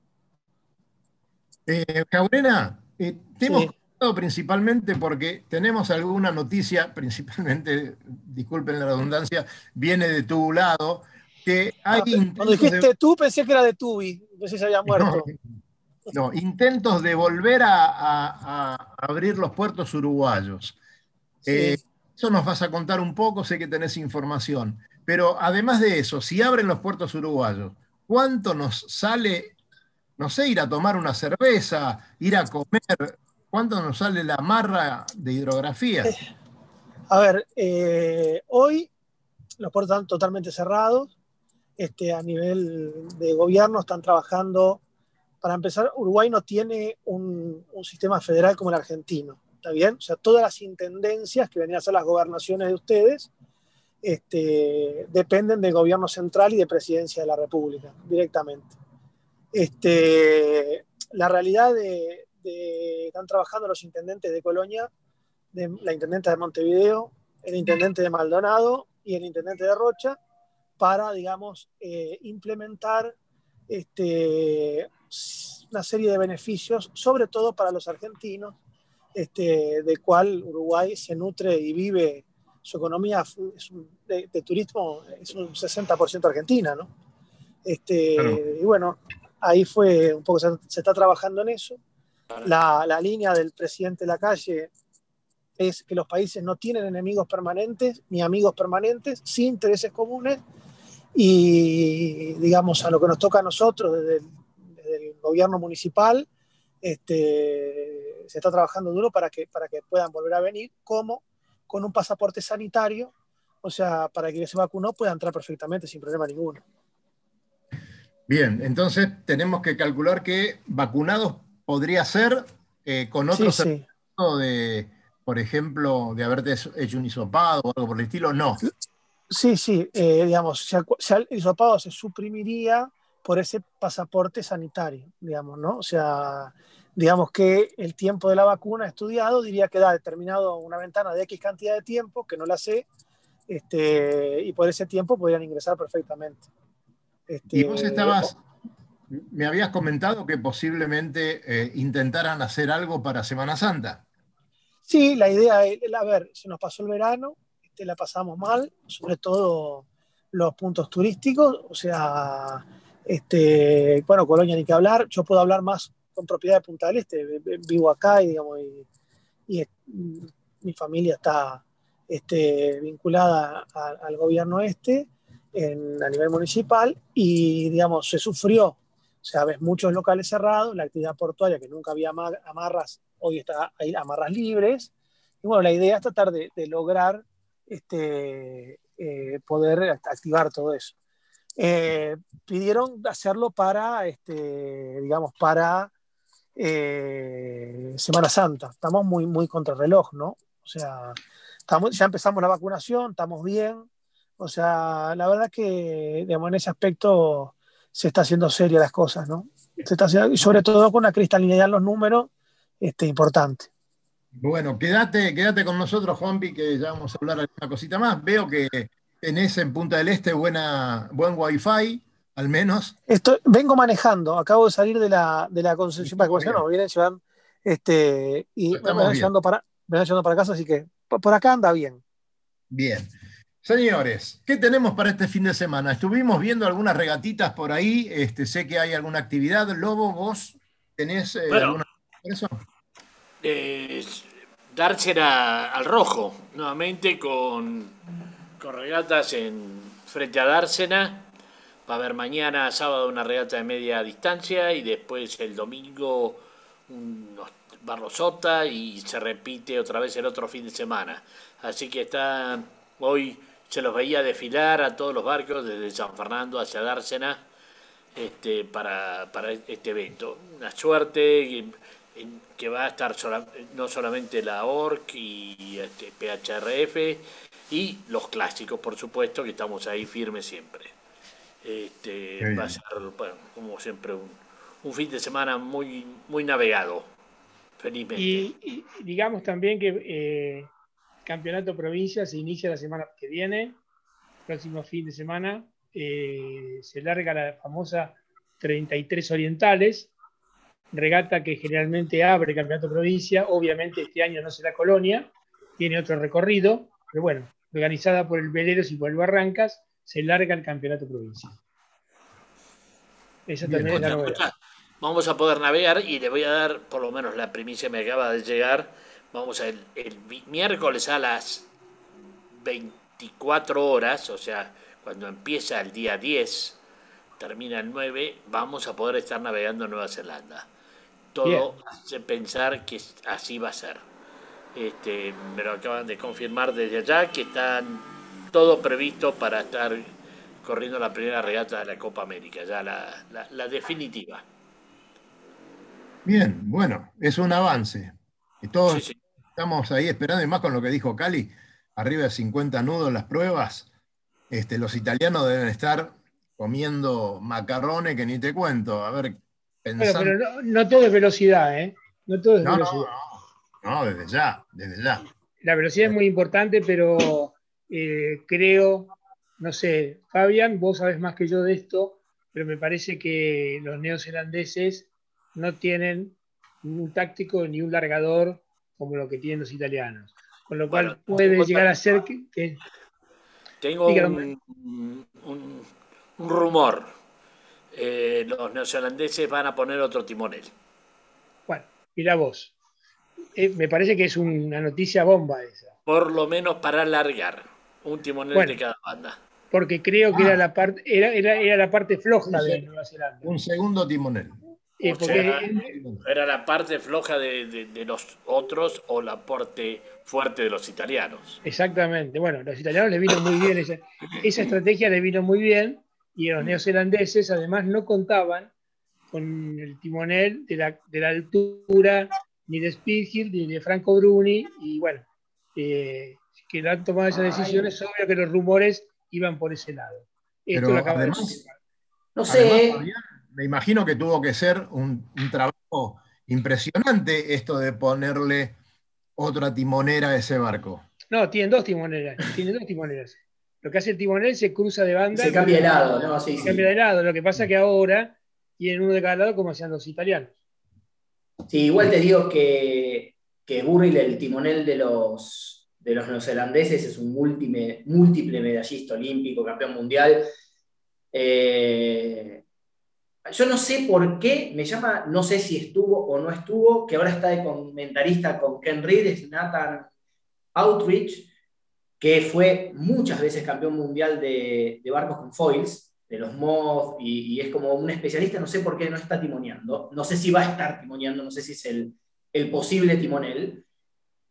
eh, Jaurena, eh, te hemos Sí. contactado principalmente porque tenemos alguna noticia, principalmente, disculpen la redundancia, viene de tu lado, que hay Ah, Cuando de- dijiste tú, pensé que era de Tubi, pensé que se había muerto. No, intentos de volver a, a- a abrir los puertos uruguayos. Sí. Eh, eso nos vas a contar un poco, sé que tenés información. Pero además de eso, si abren los puertos uruguayos, ¿cuánto nos sale, no sé, ir a tomar una cerveza, ir a comer? ¿Cuánto nos sale la marra de hidrografía? A ver, eh, hoy los puertos están totalmente cerrados. Este, a nivel de gobierno están trabajando. Para empezar, Uruguay no tiene un, sistema federal como el argentino. ¿Está bien? O sea, todas las intendencias que venían a ser las gobernaciones de ustedes este, dependen del gobierno central y de presidencia de la República directamente. Este, la realidad de, de- están trabajando los intendentes de Colonia, la intendente de Montevideo, el intendente de Maldonado y el intendente de Rocha para, digamos, eh, implementar este, una serie de beneficios, sobre todo para los argentinos, este, de cual Uruguay se nutre y vive, su economía es un- de, de turismo es un 60% argentina, ¿no? Este, Claro. Y bueno, ahí fue un poco, se, se está trabajando en eso. La, la línea del presidente de la calle es que los países no tienen enemigos permanentes ni amigos permanentes, sí intereses comunes y digamos a lo que nos toca a nosotros desde el gobierno municipal, este, se está trabajando duro para que, para que puedan volver a venir, como con un pasaporte sanitario, o sea, para que se vacunó pueda entrar perfectamente sin problema ninguno. Bien, entonces tenemos que calcular que vacunados podría ser eh, con otro sí. certificado de, por ejemplo, de haberte hecho un hisopado o algo por el estilo, no. Sí, sí, eh, digamos, se- el hisopado se suprimiría por ese pasaporte sanitario, digamos, ¿no? O sea, digamos que el tiempo de la vacuna estudiado diría que da determinado una ventana de X cantidad de tiempo, que no la sé, este, y por ese tiempo podrían ingresar perfectamente. Este, y vos estabas, me habías comentado que posiblemente eh, intentaran hacer algo para Semana Santa. Sí, la idea es, a ver, se nos pasó el verano, este, la pasamos mal, sobre todo los puntos turísticos, o sea, este, bueno, Colonia ni que hablar, yo puedo hablar más con propiedad de Punta del Este, vivo acá y, mi familia está este, vinculada al gobierno este a nivel municipal y, se sufrió. O sea, ves muchos locales cerrados, la actividad portuaria que nunca había amarras, hoy está hay amarras libres. Y bueno, la idea es tratar de, lograr este, eh, poder activar todo eso. Eh, pidieron hacerlo para, este, digamos, para eh, Semana Santa. Estamos muy, muy contra el reloj, ¿no? O sea, estamos, ya empezamos la vacunación, estamos bien. O sea, la verdad que, digamos, en ese aspecto se está haciendo seria las cosas, ¿no? Se está y sobre todo con una cristalinidad en los números este, importante. Bueno, quédate, quédate con nosotros, Juanpi, que ya vamos a hablar de una cosita más. Veo que tenés en Punta del Este buena, buen wifi, al menos. vengo manejando, acabo de salir de la, de la concesión, para no, vienen llevando, este, y me van, llevando para, me van llevando para casa, así que por acá anda bien. Bien. Señores, ¿qué tenemos para este fin de semana? Estuvimos viendo algunas regatitas por ahí, este, sé que hay alguna actividad. Lobo, vos tenés eh, alguna eso? Eh, dársela al rojo, nuevamente con, con regatas en frente a Dársena. Va a haber mañana, sábado, una regata de media distancia y después el domingo unos Barrosota y se repite otra vez el otro fin de semana. Así que está hoy se los veía desfilar a todos los barcos desde San Fernando hacia Dársena este, para, este evento. Una suerte que, va a estar no solamente la ORC y este, PHRF y los clásicos, por supuesto, que estamos ahí firmes siempre. Este, va a ser, como siempre, un, fin de semana muy, muy navegado, felizmente. Y, digamos también que eh, Campeonato Provincia se inicia la semana que viene, próximo fin de semana. Eh, se larga la famosa 33 Orientales, regata que generalmente abre Campeonato Provincia. Obviamente este año no será Colonia, tiene otro recorrido, pero bueno, organizada por el Veleros y por el Barrancas, se larga el Campeonato Provincia. Esa también es la novedad. Vamos a poder navegar y le voy a dar, por lo menos la primicia me acaba de llegar, vamos a el, el miércoles a las 24 horas, o sea, cuando empieza el día 10, termina el 9, vamos a poder estar navegando en Nueva Zelanda. Todo hace pensar que así va a ser. Este, me lo acaban de confirmar desde allá que están todo previsto para estar corriendo la primera regata de la Copa América, ya la, la definitiva. Bien, bueno, es un avance. Y todos estamos ahí esperando, y más con lo que dijo Cali, arriba de 50 nudos las pruebas, este, los italianos deben estar comiendo macarrones que ni te cuento. A ver, pensando... pero no, todo es velocidad, ¿eh? No todo es velocidad. No, no, desde ya, desde ya. La velocidad es muy importante, pero eh, creo, no sé, Fabián, vos sabés más que yo de esto, pero me parece que los neozelandeses no tienen un táctico ni un largador como lo que tienen los italianos. Con lo cual puede llegar a ser que... tengo un, rumor. Eh, los neozelandeses van a poner otro timonel. Bueno, mira vos. Eh, me parece que es una noticia bomba esa. Por lo menos para alargar un timonel de cada banda. Porque creo que era, ah. la parte, era, era la parte floja de Nueva Zelanda. Un segundo timonel era la parte floja de, los otros o la parte fuerte de los italianos. Exactamente. Bueno, los italianos le vino muy bien, esa, estrategia le vino muy bien y los neozelandeses además no contaban con el timonel de la, altura ni de Speedhill ni de Franco Bruni y bueno, eh, que han tomado esas decisiones, obvio que los rumores iban por ese lado. Esto lo además, no sé me imagino que tuvo que ser un, trabajo impresionante esto de ponerle otra timonera a ese barco. No, tienen dos timoneras. Tienen dos timoneras. Lo que hace el timonel se cruza de banda. Se cambia de lado, ¿no? Sí, Se sí. cambia de lado. Lo que pasa es que ahora tienen uno de cada lado como hacían los italianos. Sí, igual te digo que, que Burrill, el timonel de los, de los neozelandeses, es un múltiple, múltiple medallista olímpico, campeón mundial. Eh, yo no sé por qué, me llama, no sé si estuvo o no estuvo, que ahora está de comentarista con Ken Reed, es Nathan Outreach, que fue muchas veces campeón mundial de, de barcos con foils, de los mods, y, y, es como un especialista, no sé por qué no está timoneando, no sé si va a estar timoneando, no sé si es el, el posible timonel,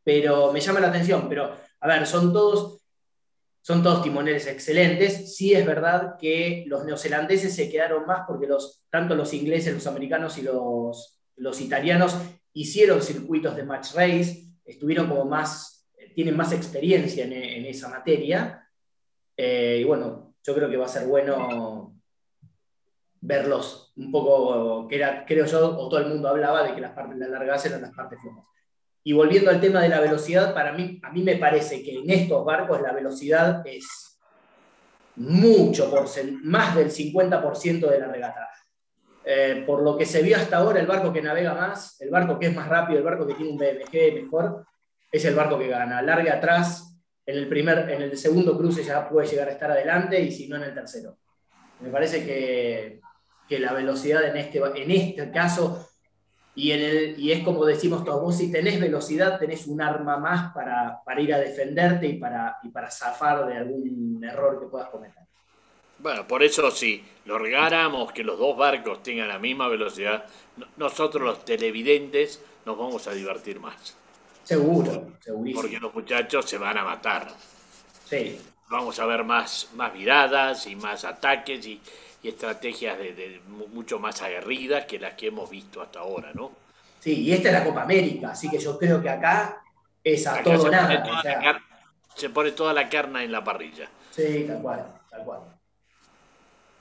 pero me llama la atención, pero a ver, son todos son todos timoneles excelentes. Sí es verdad que los neozelandeses se quedaron más porque los, tanto los ingleses, los americanos y los, los italianos hicieron circuitos de match race, estuvieron como más, tienen más experiencia en, en esa materia. Eh, y bueno, yo creo que va a ser bueno verlos un poco, que era, creo yo, o todo el mundo hablaba de que las partes largas eran las partes flojas. Y volviendo al tema de la velocidad, para mí, a mí me parece que en estos barcos la velocidad es mucho, más del 50% de la regata. Eh, por lo que se vio hasta ahora, el barco que navega más, el barco que es más rápido, el barco que tiene un BMG mejor, es el barco que gana. Larga atrás, en el, primer, en el segundo cruce ya puede llegar a estar adelante y si no en el tercero. Me parece que, que la velocidad en este, en este caso y, en el, y es como decimos todos, vos si tenés velocidad, tenés un arma más para, para ir a defenderte y para, y para zafar de algún error que puedas cometer. Bueno, por eso si lográramos que los dos barcos tengan la misma velocidad, nosotros los televidentes nos vamos a divertir más. Seguro, segurísimo. Porque los muchachos se van a matar. Sí. Vamos a ver más, más miradas y más ataques y, y estrategias de, de, mucho más aguerridas que las que hemos visto hasta ahora, ¿no? Sí, y esta es la Copa América, así que yo creo que acá es a acá todo se nada. Pone o sea, se pone toda la carne en la parrilla. Sí, tal cual, tal cual.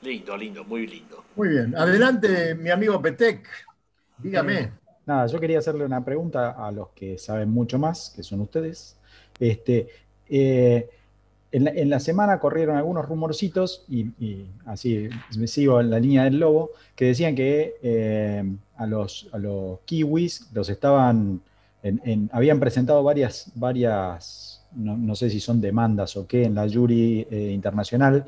Lindo, lindo, muy lindo. Muy bien. Adelante, mi amigo Petec. Dígame. Nada, yo quería hacerle una pregunta a los que saben mucho más, que son ustedes. Este, eh, en, la, semana corrieron algunos rumorcitos, y, así me sigo en la línea del lobo, que decían que eh, a, los, a los kiwis los estaban, en, habían presentado varias, varias no, sé si son demandas o qué, en la jury eh, internacional,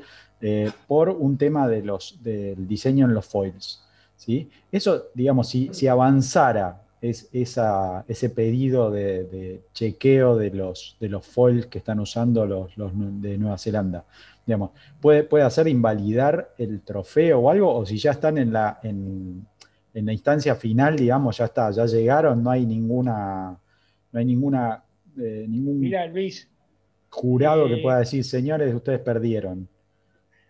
por un tema de los, del diseño en los foils. ¿Sí? Eso, digamos, si, si avanzara es esa, ese pedido de, de, chequeo de los, de los que están usando los, los de Nueva Zelanda. Digamos, puede, puede hacer invalidar el trofeo o algo, o si ya están en la, en, en la instancia final, digamos, ya está, ya llegaron, no hay ninguna, no hay ninguna, eh, ningún Mira, Luis, jurado eh, que pueda decir, señores, ustedes perdieron.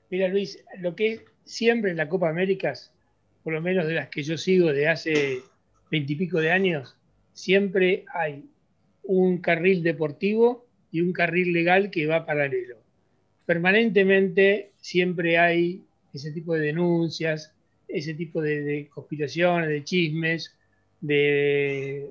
Mira, Luis, lo que siempre en la Copa Américas, por lo menos de las que yo sigo de hace veintipico de años, siempre hay un carril deportivo y un carril legal que va paralelo. Permanentemente siempre hay ese tipo de denuncias, ese tipo de, de conspiraciones, de chismes, de,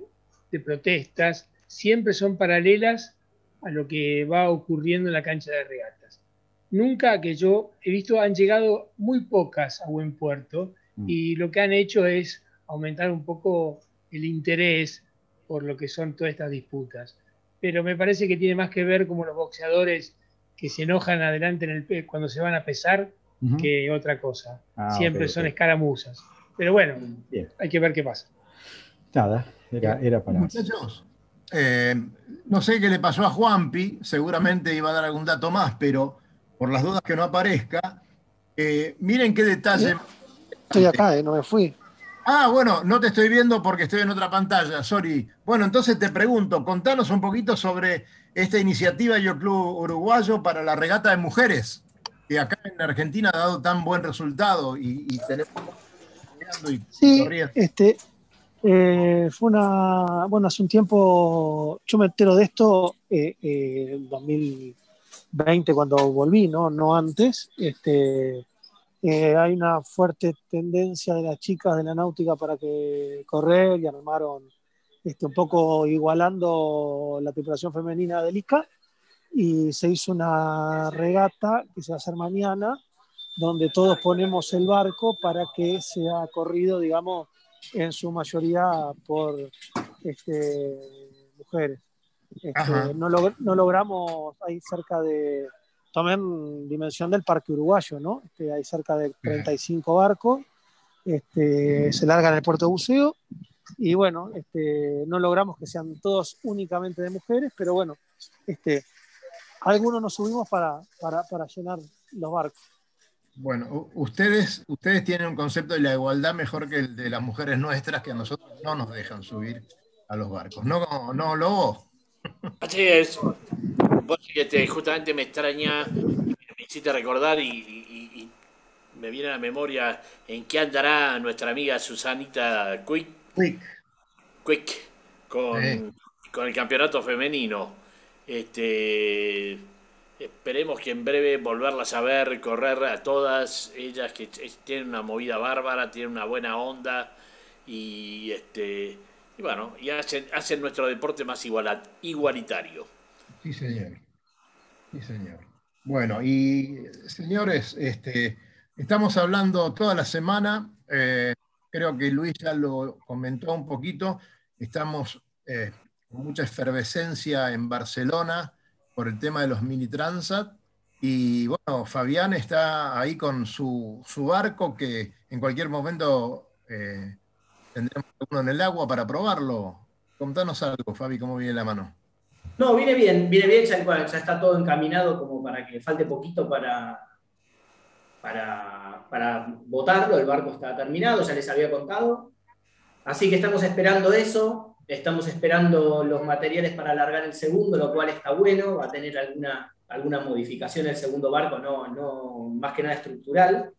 protestas, siempre son paralelas a lo que va ocurriendo en la cancha de regatas. Nunca que yo he visto han llegado muy pocas a buen puerto. Y lo que han hecho es aumentar un poco el interés por lo que son todas estas disputas. Pero me parece que tiene más que ver como los boxeadores que se enojan adelante en el cuando se van a pesar uh -huh. que otra cosa. Ah, Siempre okay, son okay. escaramuzas. Pero bueno, Bien. hay que ver qué pasa. Nada, era, era para... Muchachos, eh, no sé qué le pasó a Juanpi, seguramente iba a dar algún dato más, pero por las dudas que no aparezca, eh, miren qué detalle... Estoy acá, eh, no me fui. Ah, bueno, no te estoy viendo porque estoy en otra pantalla, sorry. Bueno, entonces te pregunto, contanos un poquito sobre esta iniciativa Yo Club Uruguayo para la regata de mujeres, que acá en Argentina ha dado tan buen resultado y, y tenemos... Sí, este, eh, fue una, bueno, hace un tiempo, yo me entero de esto eh, eh, en 2020 cuando volví, ¿no? No antes, este eh, hay una fuerte tendencia de las chicas de la náutica para que correr y armaron este, un poco igualando la tripulación femenina del ICA. y se hizo una regata que se va a hacer mañana, donde todos ponemos el barco para que sea corrido, digamos, en su mayoría por este, mujeres. Este, no, no, logramos, ahí cerca de, tomen dimensión del Parque Uruguayo, ¿no? Este, hay cerca de 35 barcos, este, se largan el puerto de buceo y bueno, este, no logramos que sean todos únicamente de mujeres, pero bueno, este, algunos nos subimos para, para, para llenar los barcos. Bueno, ustedes, ustedes tienen un concepto de la igualdad mejor que el de las mujeres nuestras que a nosotros no nos dejan subir a los barcos. ¿No, no Lobo? Así es. Vos justamente me extraña, me hiciste recordar y, me viene a la memoria en qué andará nuestra amiga Susanita Quick. Quick. Quick. Con, con el campeonato femenino. Este Esperemos que en breve volverlas a ver, correr a todas ellas que tienen una movida bárbara, tienen una buena onda y este y bueno, y hacen, hacen nuestro deporte más igualitario. Sí, señor. Sí, señor. Bueno, y señores, este, estamos hablando toda la semana, eh, creo que Luis ya lo comentó un poquito, estamos eh, con mucha efervescencia en Barcelona por el tema de los mini transat. Y bueno, Fabián está ahí con su, barco que en cualquier momento eh, tendremos uno en el agua para probarlo. Contanos algo, Fabi, cómo viene la mano. No, viene bien, viene bien, ya, está todo encaminado como para que falte poquito para, para, para votarlo, el barco está terminado, ya les había contado. Así que estamos esperando eso. Estamos esperando los materiales para alargar el segundo, lo cual está bueno, va a tener alguna, alguna modificación el segundo barco, no, no más que nada estructural,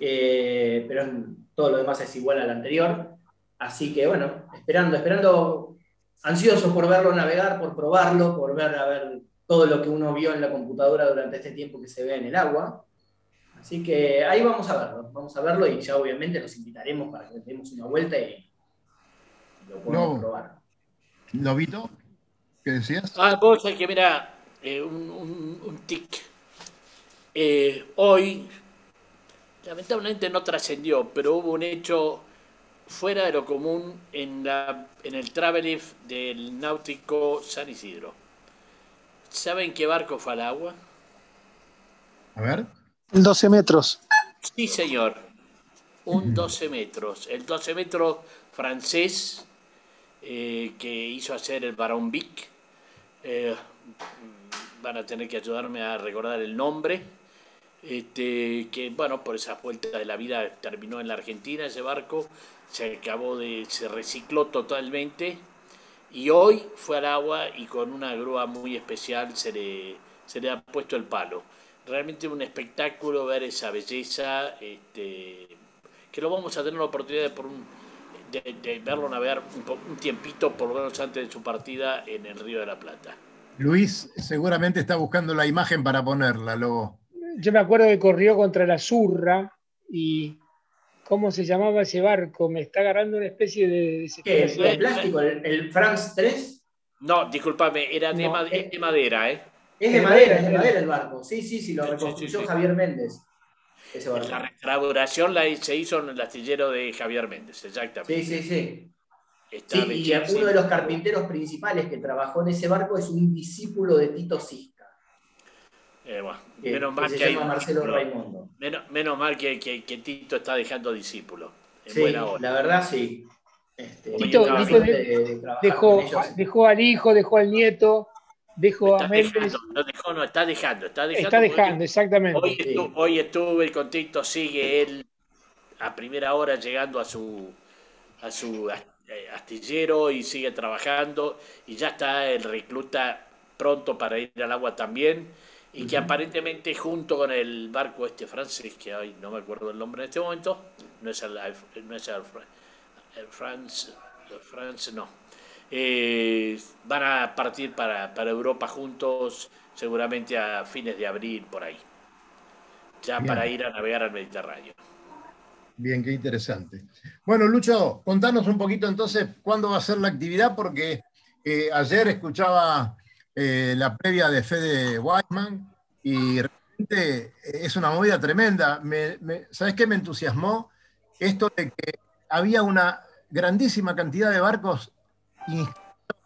eh, pero todo lo demás es igual al anterior. Así que bueno, esperando, esperando, ansioso por verlo navegar, por probarlo, por ver a ver todo lo que uno vio en la computadora durante este tiempo que se ve en el agua. Así que ahí vamos a verlo, vamos a verlo y ya obviamente los invitaremos para que demos una vuelta y no. probar. ¿Qué decías? Ah, vos que mira, eh, un, tic. Eh, hoy, lamentablemente no trascendió, pero hubo un hecho fuera de lo común en, la, en el Travelif del náutico San Isidro. ¿Saben qué barco fue al agua? A ver. El 12 metros. Sí, señor. Un 12 metros. El 12 metros francés eh, que hizo hacer el Barón Vic. Eh, van a tener que ayudarme a recordar el nombre. Este, que bueno, por esa vuelta de la vida terminó en la Argentina ese barco, se acabó de, se recicló totalmente y hoy fue al agua y con una grúa muy especial se le, se le ha puesto el palo. Realmente un espectáculo ver esa belleza, este, que lo vamos a tener la oportunidad de por un, de, verlo navegar un, tiempito, por lo menos antes de su partida en el Río de la Plata. Luis seguramente está buscando la imagen para ponerla, luego. Yo me acuerdo que corrió contra la Zurra y ¿cómo se llamaba ese barco? Me está agarrando una especie de... ¿Qué? ¿El plástico? ¿El, France 3? No, discúlpame, era de, eh, madera, ¿eh? Es de madera, es de madera el barco. Sí, sí, sí, lo reconstruyó Javier Méndez. La restauración la, se hizo en el astillero de Javier Méndez, exactamente. Sí, sí, sí. y uno de los carpinteros principales que trabajó en ese barco es un discípulo de Tito Cisca. Eh, menos mal que, Marcelo Raimundo. Menos, mal que, Tito está dejando discípulos. Sí, la verdad sí. Este, Tito, dejó, dejó, al hijo, dejó al nieto, Dejo a Méndez. no dejó, no, está dejando. Está dejando, está dejando exactamente. Hoy, estuve con Tito, sigue él a primera hora llegando a su, a su eh, astillero y sigue trabajando. Y ya está el recluta pronto para ir al agua también. Y que aparentemente junto con el barco este francés, que hoy no me acuerdo el nombre en este momento, no es el, no es el, el France, el France, no, eh, van a partir para, Europa juntos, seguramente a fines de abril, por ahí. Ya para ir a navegar al Mediterráneo. Bien, qué interesante. Bueno, Lucho, contanos un poquito entonces cuándo va a ser la actividad, porque eh, ayer escuchaba eh, la previa de Fede Whiteman y realmente es una movida tremenda. ¿Sabes qué me entusiasmó? Esto de que había una grandísima cantidad de barcos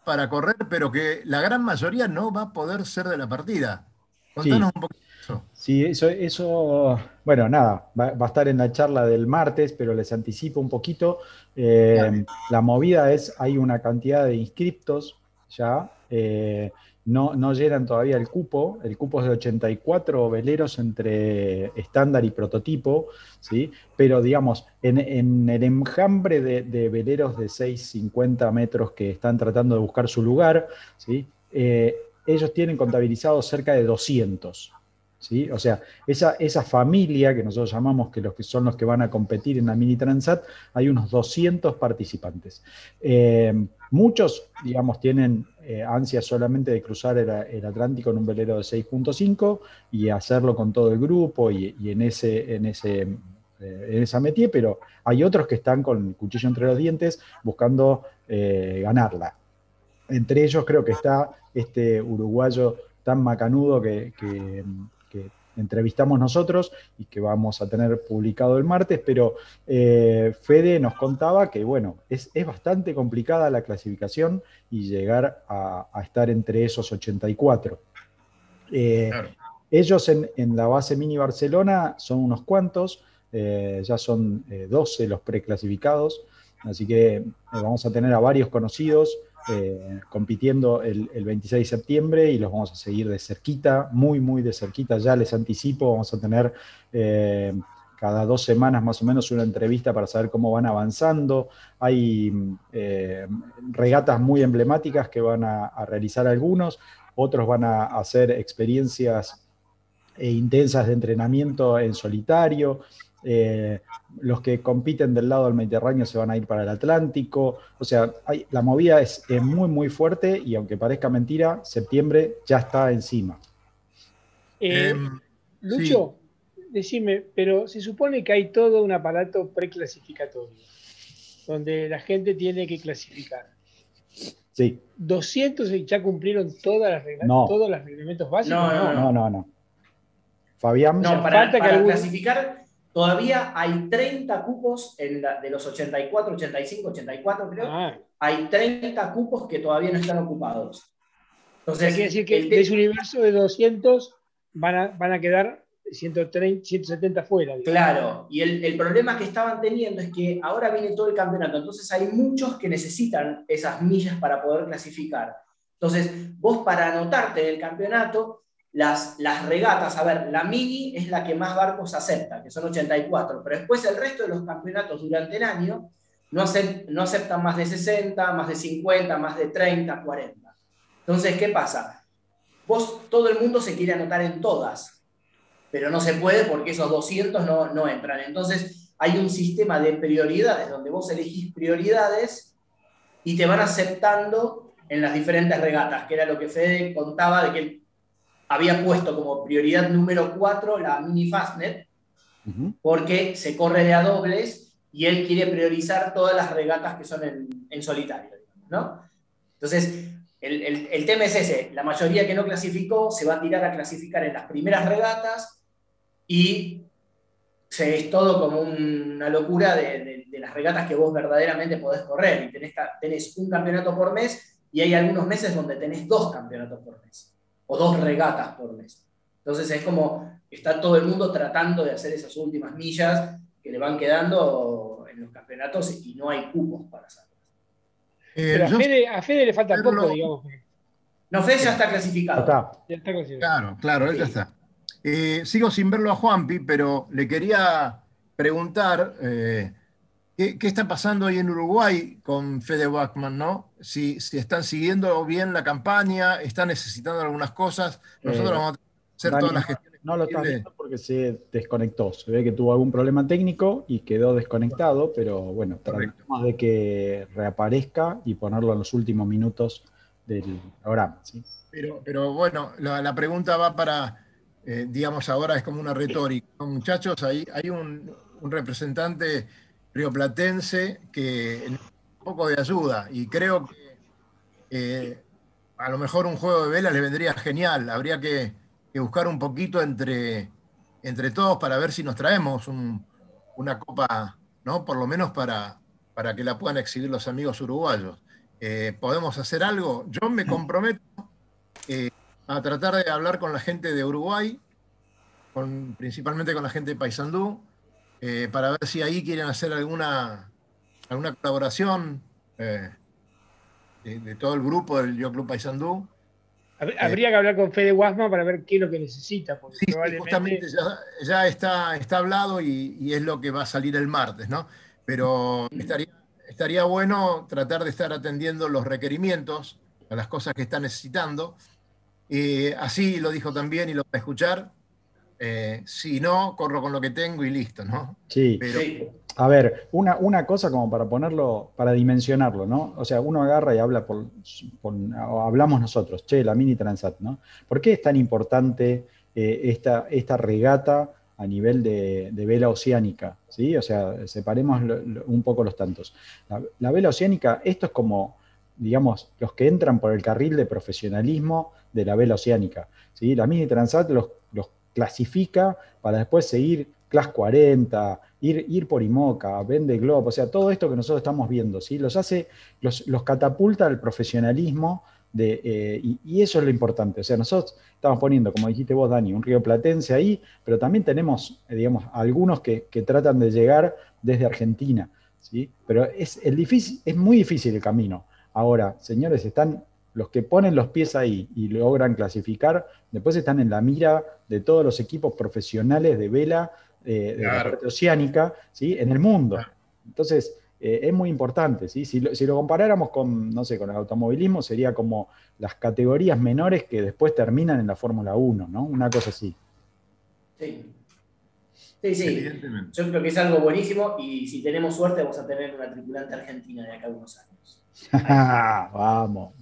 para correr, pero que la gran mayoría no va a poder ser de la partida. Contanos un poquito eso. Sí, eso, eso bueno, nada, va, a estar en la charla del martes, pero les anticipo un poquito. Eh, la movida es, hay una cantidad de inscriptos ya, eh, no, no llenan todavía el cupo, el cupo es de 84 veleros entre estándar y prototipo, ¿sí? pero digamos, en, el enjambre de, veleros de 6,50 metros que están tratando de buscar su lugar, ¿sí? Eh, ellos tienen contabilizados cerca de 200. ¿Sí? O sea, esa, esa, familia que nosotros llamamos que, los que son los que van a competir en la Mini Transat, hay unos 200 participantes. Eh, muchos, digamos, tienen eh, ansias solamente de cruzar el, Atlántico en un velero de 6.5 y hacerlo con todo el grupo y, en, ese, en, ese, eh, en esa métier, pero hay otros que están con el cuchillo entre los dientes buscando ganarla. Entre ellos creo que está este uruguayo tan macanudo que, entrevistamos nosotros y que vamos a tener publicado el martes, pero eh, Fede nos contaba que, bueno, es, bastante complicada la clasificación y llegar a, estar entre esos 84. Eh, ellos en, la base Mini Barcelona son unos cuantos, eh, ya son 12 los preclasificados, así que vamos a tener a varios conocidos. Eh, compitiendo el, 26 de septiembre y los vamos a seguir de cerquita, muy, muy de cerquita. Ya les anticipo, vamos a tener eh, cada dos semanas más o menos una entrevista para saber cómo van avanzando. Hay eh, regatas muy emblemáticas que van a, realizar algunos, otros van a hacer experiencias intensas de entrenamiento en solitario. Eh, los que compiten del lado del Mediterráneo se van a ir para el Atlántico. O sea, la movida es, muy, muy fuerte y aunque parezca mentira, septiembre ya está encima. Eh, em, Lucho, decime, pero se supone que hay todo un aparato preclasificatorio, donde la gente tiene que clasificar. Sí. ¿200 ya cumplieron todas las reglas, todos los reglamentos básicos? No, no, no. no, Fabián, no, para, para clasificar Todavía hay 30 cupos en de los 84, 85, 84 creo. Ah. Hay 30 cupos que todavía no están ocupados. Entonces, quiere decir que de ese universo de 200 van a, van a quedar 130, 170 fuera. Claro, y el, el, problema que estaban teniendo es que ahora viene todo el campeonato, entonces hay muchos que necesitan esas millas para poder clasificar. Entonces, vos para anotarte en el campeonato las, regatas, a ver, la mini es la que más barcos acepta, que son 84, pero después el resto de los campeonatos durante el año no, aceptan más de 60, más de 50, más de 30, 40. Entonces, ¿qué pasa? Vos, todo el mundo se quiere anotar en todas, pero no se puede porque esos 200 no, no entran. Entonces, hay un sistema de prioridades donde vos elegís prioridades y te van aceptando en las diferentes regatas, que era lo que Fede contaba de que había puesto como prioridad número 4 la Mini Fastnet, porque se corre de a dobles y él quiere priorizar todas las regatas que son en, solitario. ¿no? Entonces, el, tema es ese, la mayoría que no clasificó se va a tirar a clasificar en las primeras regatas y se, es todo como una locura de, las regatas que vos verdaderamente podés correr. Y tenés, tenés un campeonato por mes y hay algunos meses donde tenés dos campeonatos por mes o dos regatas por mes. Entonces es como está todo el mundo tratando de hacer esas últimas millas que le van quedando en los campeonatos y no hay cupos para hacerlas. Eh, Pero a Fede, le falta poco, digamos. No, Fede ya está clasificado. Claro, claro, él ya está. Eh, sigo sin verlo a Juanpi, pero le quería preguntar eh, ¿qué, está pasando ahí en Uruguay con Fede Bachmann, ¿no? si, están siguiendo bien la campaña, están necesitando algunas cosas. Nosotros eh, vamos a hacer todas las gestiones. No lo están viendo porque se desconectó. Se ve que tuvo algún problema técnico y quedó desconectado, pero bueno, tratamos de que reaparezca y ponerlo en los últimos minutos del programa. ¿sí? Pero, pero bueno, la, pregunta va para, eh, digamos, ahora es como una retórica. Muchachos, hay, hay un, un representante rioplatense que poco de ayuda y creo que eh, a lo mejor un juego de velas le vendría genial. Habría que, buscar un poquito entre, entre todos para ver si nos traemos un- una copa, ¿no? Por lo menos para, para que la puedan exhibir los amigos uruguayos. Eh, ¿Podemos hacer algo? Yo me comprometo eh, a tratar de hablar con la gente de Uruguay, con, principalmente con la gente de Paysandú, eh, para ver si ahí quieren hacer alguna, alguna colaboración eh, de, de todo el grupo del Yo Club Paysandú. Hab- Habría que hablar con Fede Guasma para ver qué es lo que necesita, porque Sí, probablemente justamente ya, ya está, está hablado y, y es lo que va a salir el martes, ¿no? Pero estaría, estaría bueno tratar de estar atendiendo los requerimientos a las cosas que está necesitando. Eh, así lo dijo también y lo va a escuchar. Eh, si no, corro con lo que tengo y listo, ¿no? Sí. Pero Sí. A ver, una, una cosa como para ponerlo, para dimensionarlo, ¿no? O sea, uno agarra y habla por, por- o hablamos nosotros, che, la mini Transat, ¿no? ¿Por qué es tan importante eh, esta, esta regata a nivel de, de vela oceánica? ¿Sí? O sea, separemos lo- lo- un poco los tantos. La, la vela oceánica, esto es como, digamos, los que entran por el carril de profesionalismo de la vela oceánica. ¿sí? La mini Transat los, los clasifica para después seguir Class 40, ir, ir por IMOCA, Vende Globe, o sea, todo esto que nosotros estamos viendo, ¿sí? los hace, los, los catapulta al profesionalismo de, eh, y, y eso es lo importante. O sea, nosotros estamos poniendo, como dijiste vos, Dani, un río platense ahí, pero también tenemos, eh, digamos, algunos que, que tratan de llegar desde Argentina, ¿sí? Pero es, el difícil, es muy difícil el camino. Ahora, señores, están los que ponen los pies ahí y logran clasificar, después están en la mira de todos los equipos profesionales de vela eh, de la parte oceánica, ¿sí? En el mundo. Entonces, eh, es muy importante, ¿sí? Si lo, si lo comparáramos con, no sé, con el automovilismo, sería como las categorías menores que después terminan en la Fórmula 1, ¿no? Una cosa así. Sí. Sí, sí. Yo creo que es algo buenísimo y si tenemos suerte vamos a tener una tripulante argentina de acá a unos años. Vamos.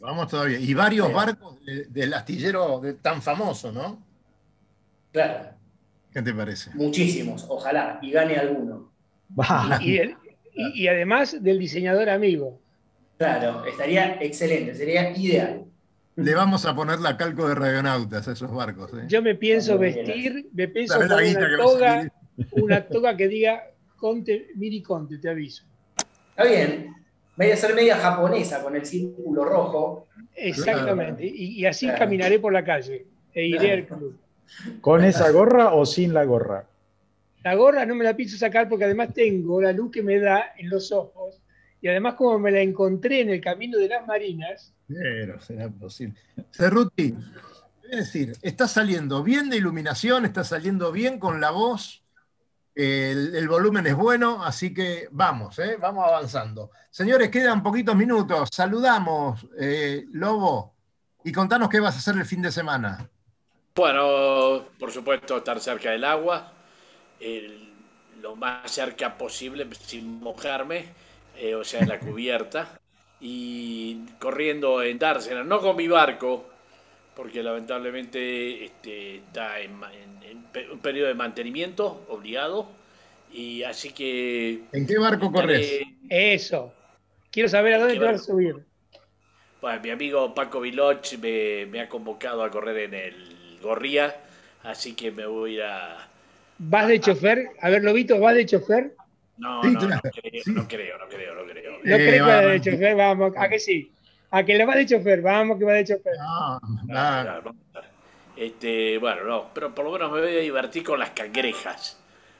Vamos todavía. Y varios Sí. barcos de- del astillero de- tan famoso, ¿no? Claro, ¿Qué te parece? muchísimos, ojalá, y gane alguno. Y, y- y- y además del diseñador amigo. Claro, estaría excelente, sería ideal. Le vamos a poner la calco de radionautas a esos barcos. ¿eh? Yo me pienso vestir, me pienso ¿Sabés la poner una toga, una toga que diga Conte, Miri Conte, te aviso. Está bien, voy a ser media japonesa con el círculo rojo. Exactamente. Y, y así Claro. caminaré por la calle e iré al club. ¿Con esa gorra o sin la gorra? La gorra no me la pienso sacar porque además tengo la luz que me da en los ojos y además como me la encontré en el camino de las marinas, Pero será posible. Cerruti, es decir, está saliendo bien de iluminación, está saliendo bien con la voz, el, el volumen es bueno, así que vamos, ¿eh? vamos avanzando. Señores, quedan poquitos minutos. Saludamos, eh, Lobo, y contanos qué vas a hacer el fin de semana. Bueno, por supuesto, estar cerca del agua, lo más cerca posible sin mojarme, eh, o sea, en la cubierta, y corriendo en dársela, no con mi barco, porque lamentablemente este, está en, ma- en- en un periodo de mantenimiento obligado, y así que... ¿En qué barco corres? eso. Quiero saber a dónde Qué te vas a subir. Bueno, mi amigo Paco Viloch me, me ha convocado a correr en el Gorría, así que me voy a ir a... ¿Vas de chofer? A ver, Lobito, ¿vas de chofer? No, Sí, no, no, creo, sí. no creo, no creo, no creo. ¿No Eh, crees que va vamos. de chofer? Vamos, ¿a que sí? ¿A que le va de chofer? Vamos, que va de chofer. No, No, nada. no, no. Este, bueno, no, pero por lo menos me voy a divertir con las cangrejas.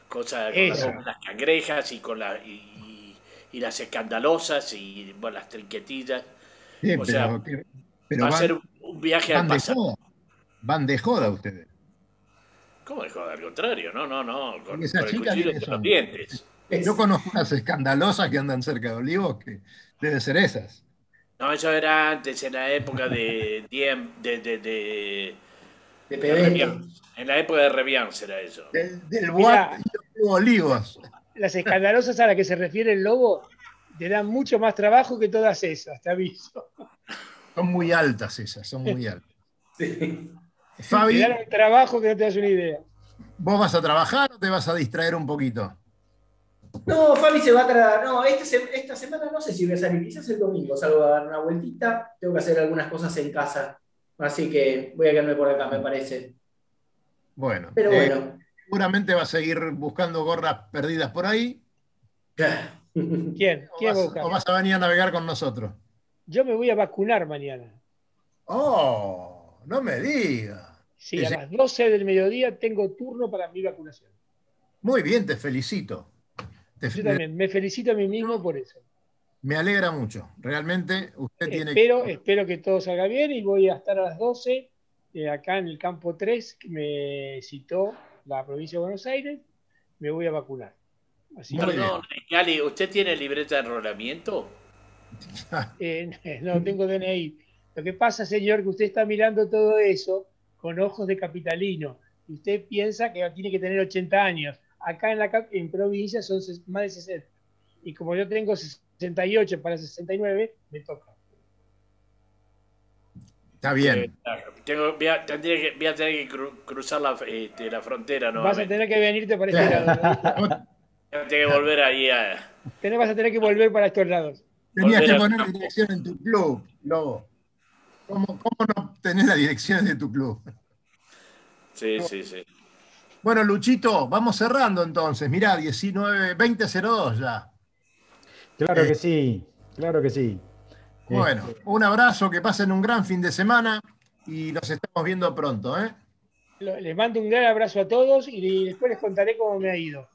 Cosa, con las, Eso. con las cangrejas y con la, y, y- y las escandalosas y bueno, las trinquetillas. Sí, o sea, pero que- pero Va a ser un viaje al van de pasado. joda. Van de joda ustedes. ¿Cómo de joda? Al contrario, no, no, no. Con, ¿Y esas con el chicas cuchillo entre los dientes. Yo conozco unas escandalosas que andan cerca de Olivos que deben ser esas. No, eso era antes, en la época de de, de, de, De. Revián. En la época de Revián será eso. Del, del. Boat y los Olivos. Las escandalosas a las que se refiere el lobo te dan mucho más trabajo que todas esas, te aviso. Son muy altas esas, son muy altas. Sí. Te Fabi, dan un trabajo que no te das una idea. ¿vos vas a trabajar o te vas a distraer un poquito? No, Fabi se va a traer. No, esta, esta semana no sé si voy a salir. Quizás el domingo salgo a dar una vueltita. Tengo que hacer algunas cosas en casa. Así que voy a quedarme por acá, me parece. Bueno. Pero eh, bueno. seguramente va a seguir buscando gorras perdidas por ahí. ¿Quién? O ¿Quién a vas, o vas a venir a navegar con nosotros. Yo me voy a vacunar mañana. Oh, no me diga. Sí, a las 12 del mediodía tengo turno para mi vacunación. Muy bien, te felicito. Te- Yo también me felicito a mí mismo por eso. me alegra mucho. Realmente usted tiene Espero, espero que todo salga bien y voy a estar a las 12 eh, acá en el campo 3 que me citó la provincia de Buenos Aires. Me voy a vacunar. Así Muy que, Perdón, Gali, ¿usted tiene libreta de enrolamiento? eh, no tengo DNI. Lo que pasa, señor, que usted está mirando todo eso con ojos de capitalino. Y usted piensa que tiene que tener 80 años. Acá en la cap- en provincia son más de 60. Y como yo tengo 68 para 69, me toca. Está Eh, bien. tengo- voy, a, tendría que, voy a tener que cru- cruzar la, este, la frontera Vas a tener que venirte para este lado. Tengo que volver ahí a... Tenés- vas a tener que volver para estos lados. Tenías volver que a- poner dirección en tu club, Lobo. ¿Cómo, cómo no tenés las direcciones de tu club? Sí, sí, sí. Bueno, Luchito, vamos cerrando entonces. Mirá, 19, 20.02 ya. Claro Eh, que sí, claro que sí. Bueno, Este, un abrazo, que pasen un gran fin de semana y nos estamos viendo pronto, ¿eh? Les mando un gran abrazo a todos y después les contaré cómo me ha ido.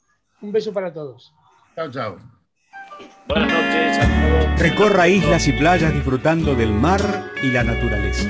Un beso para todos. Chao, chao. Buenas noches. Recorra islas y playas disfrutando del mar y la naturaleza.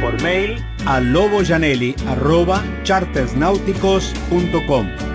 Por mail a loboyanelli.chartersnáuticos.com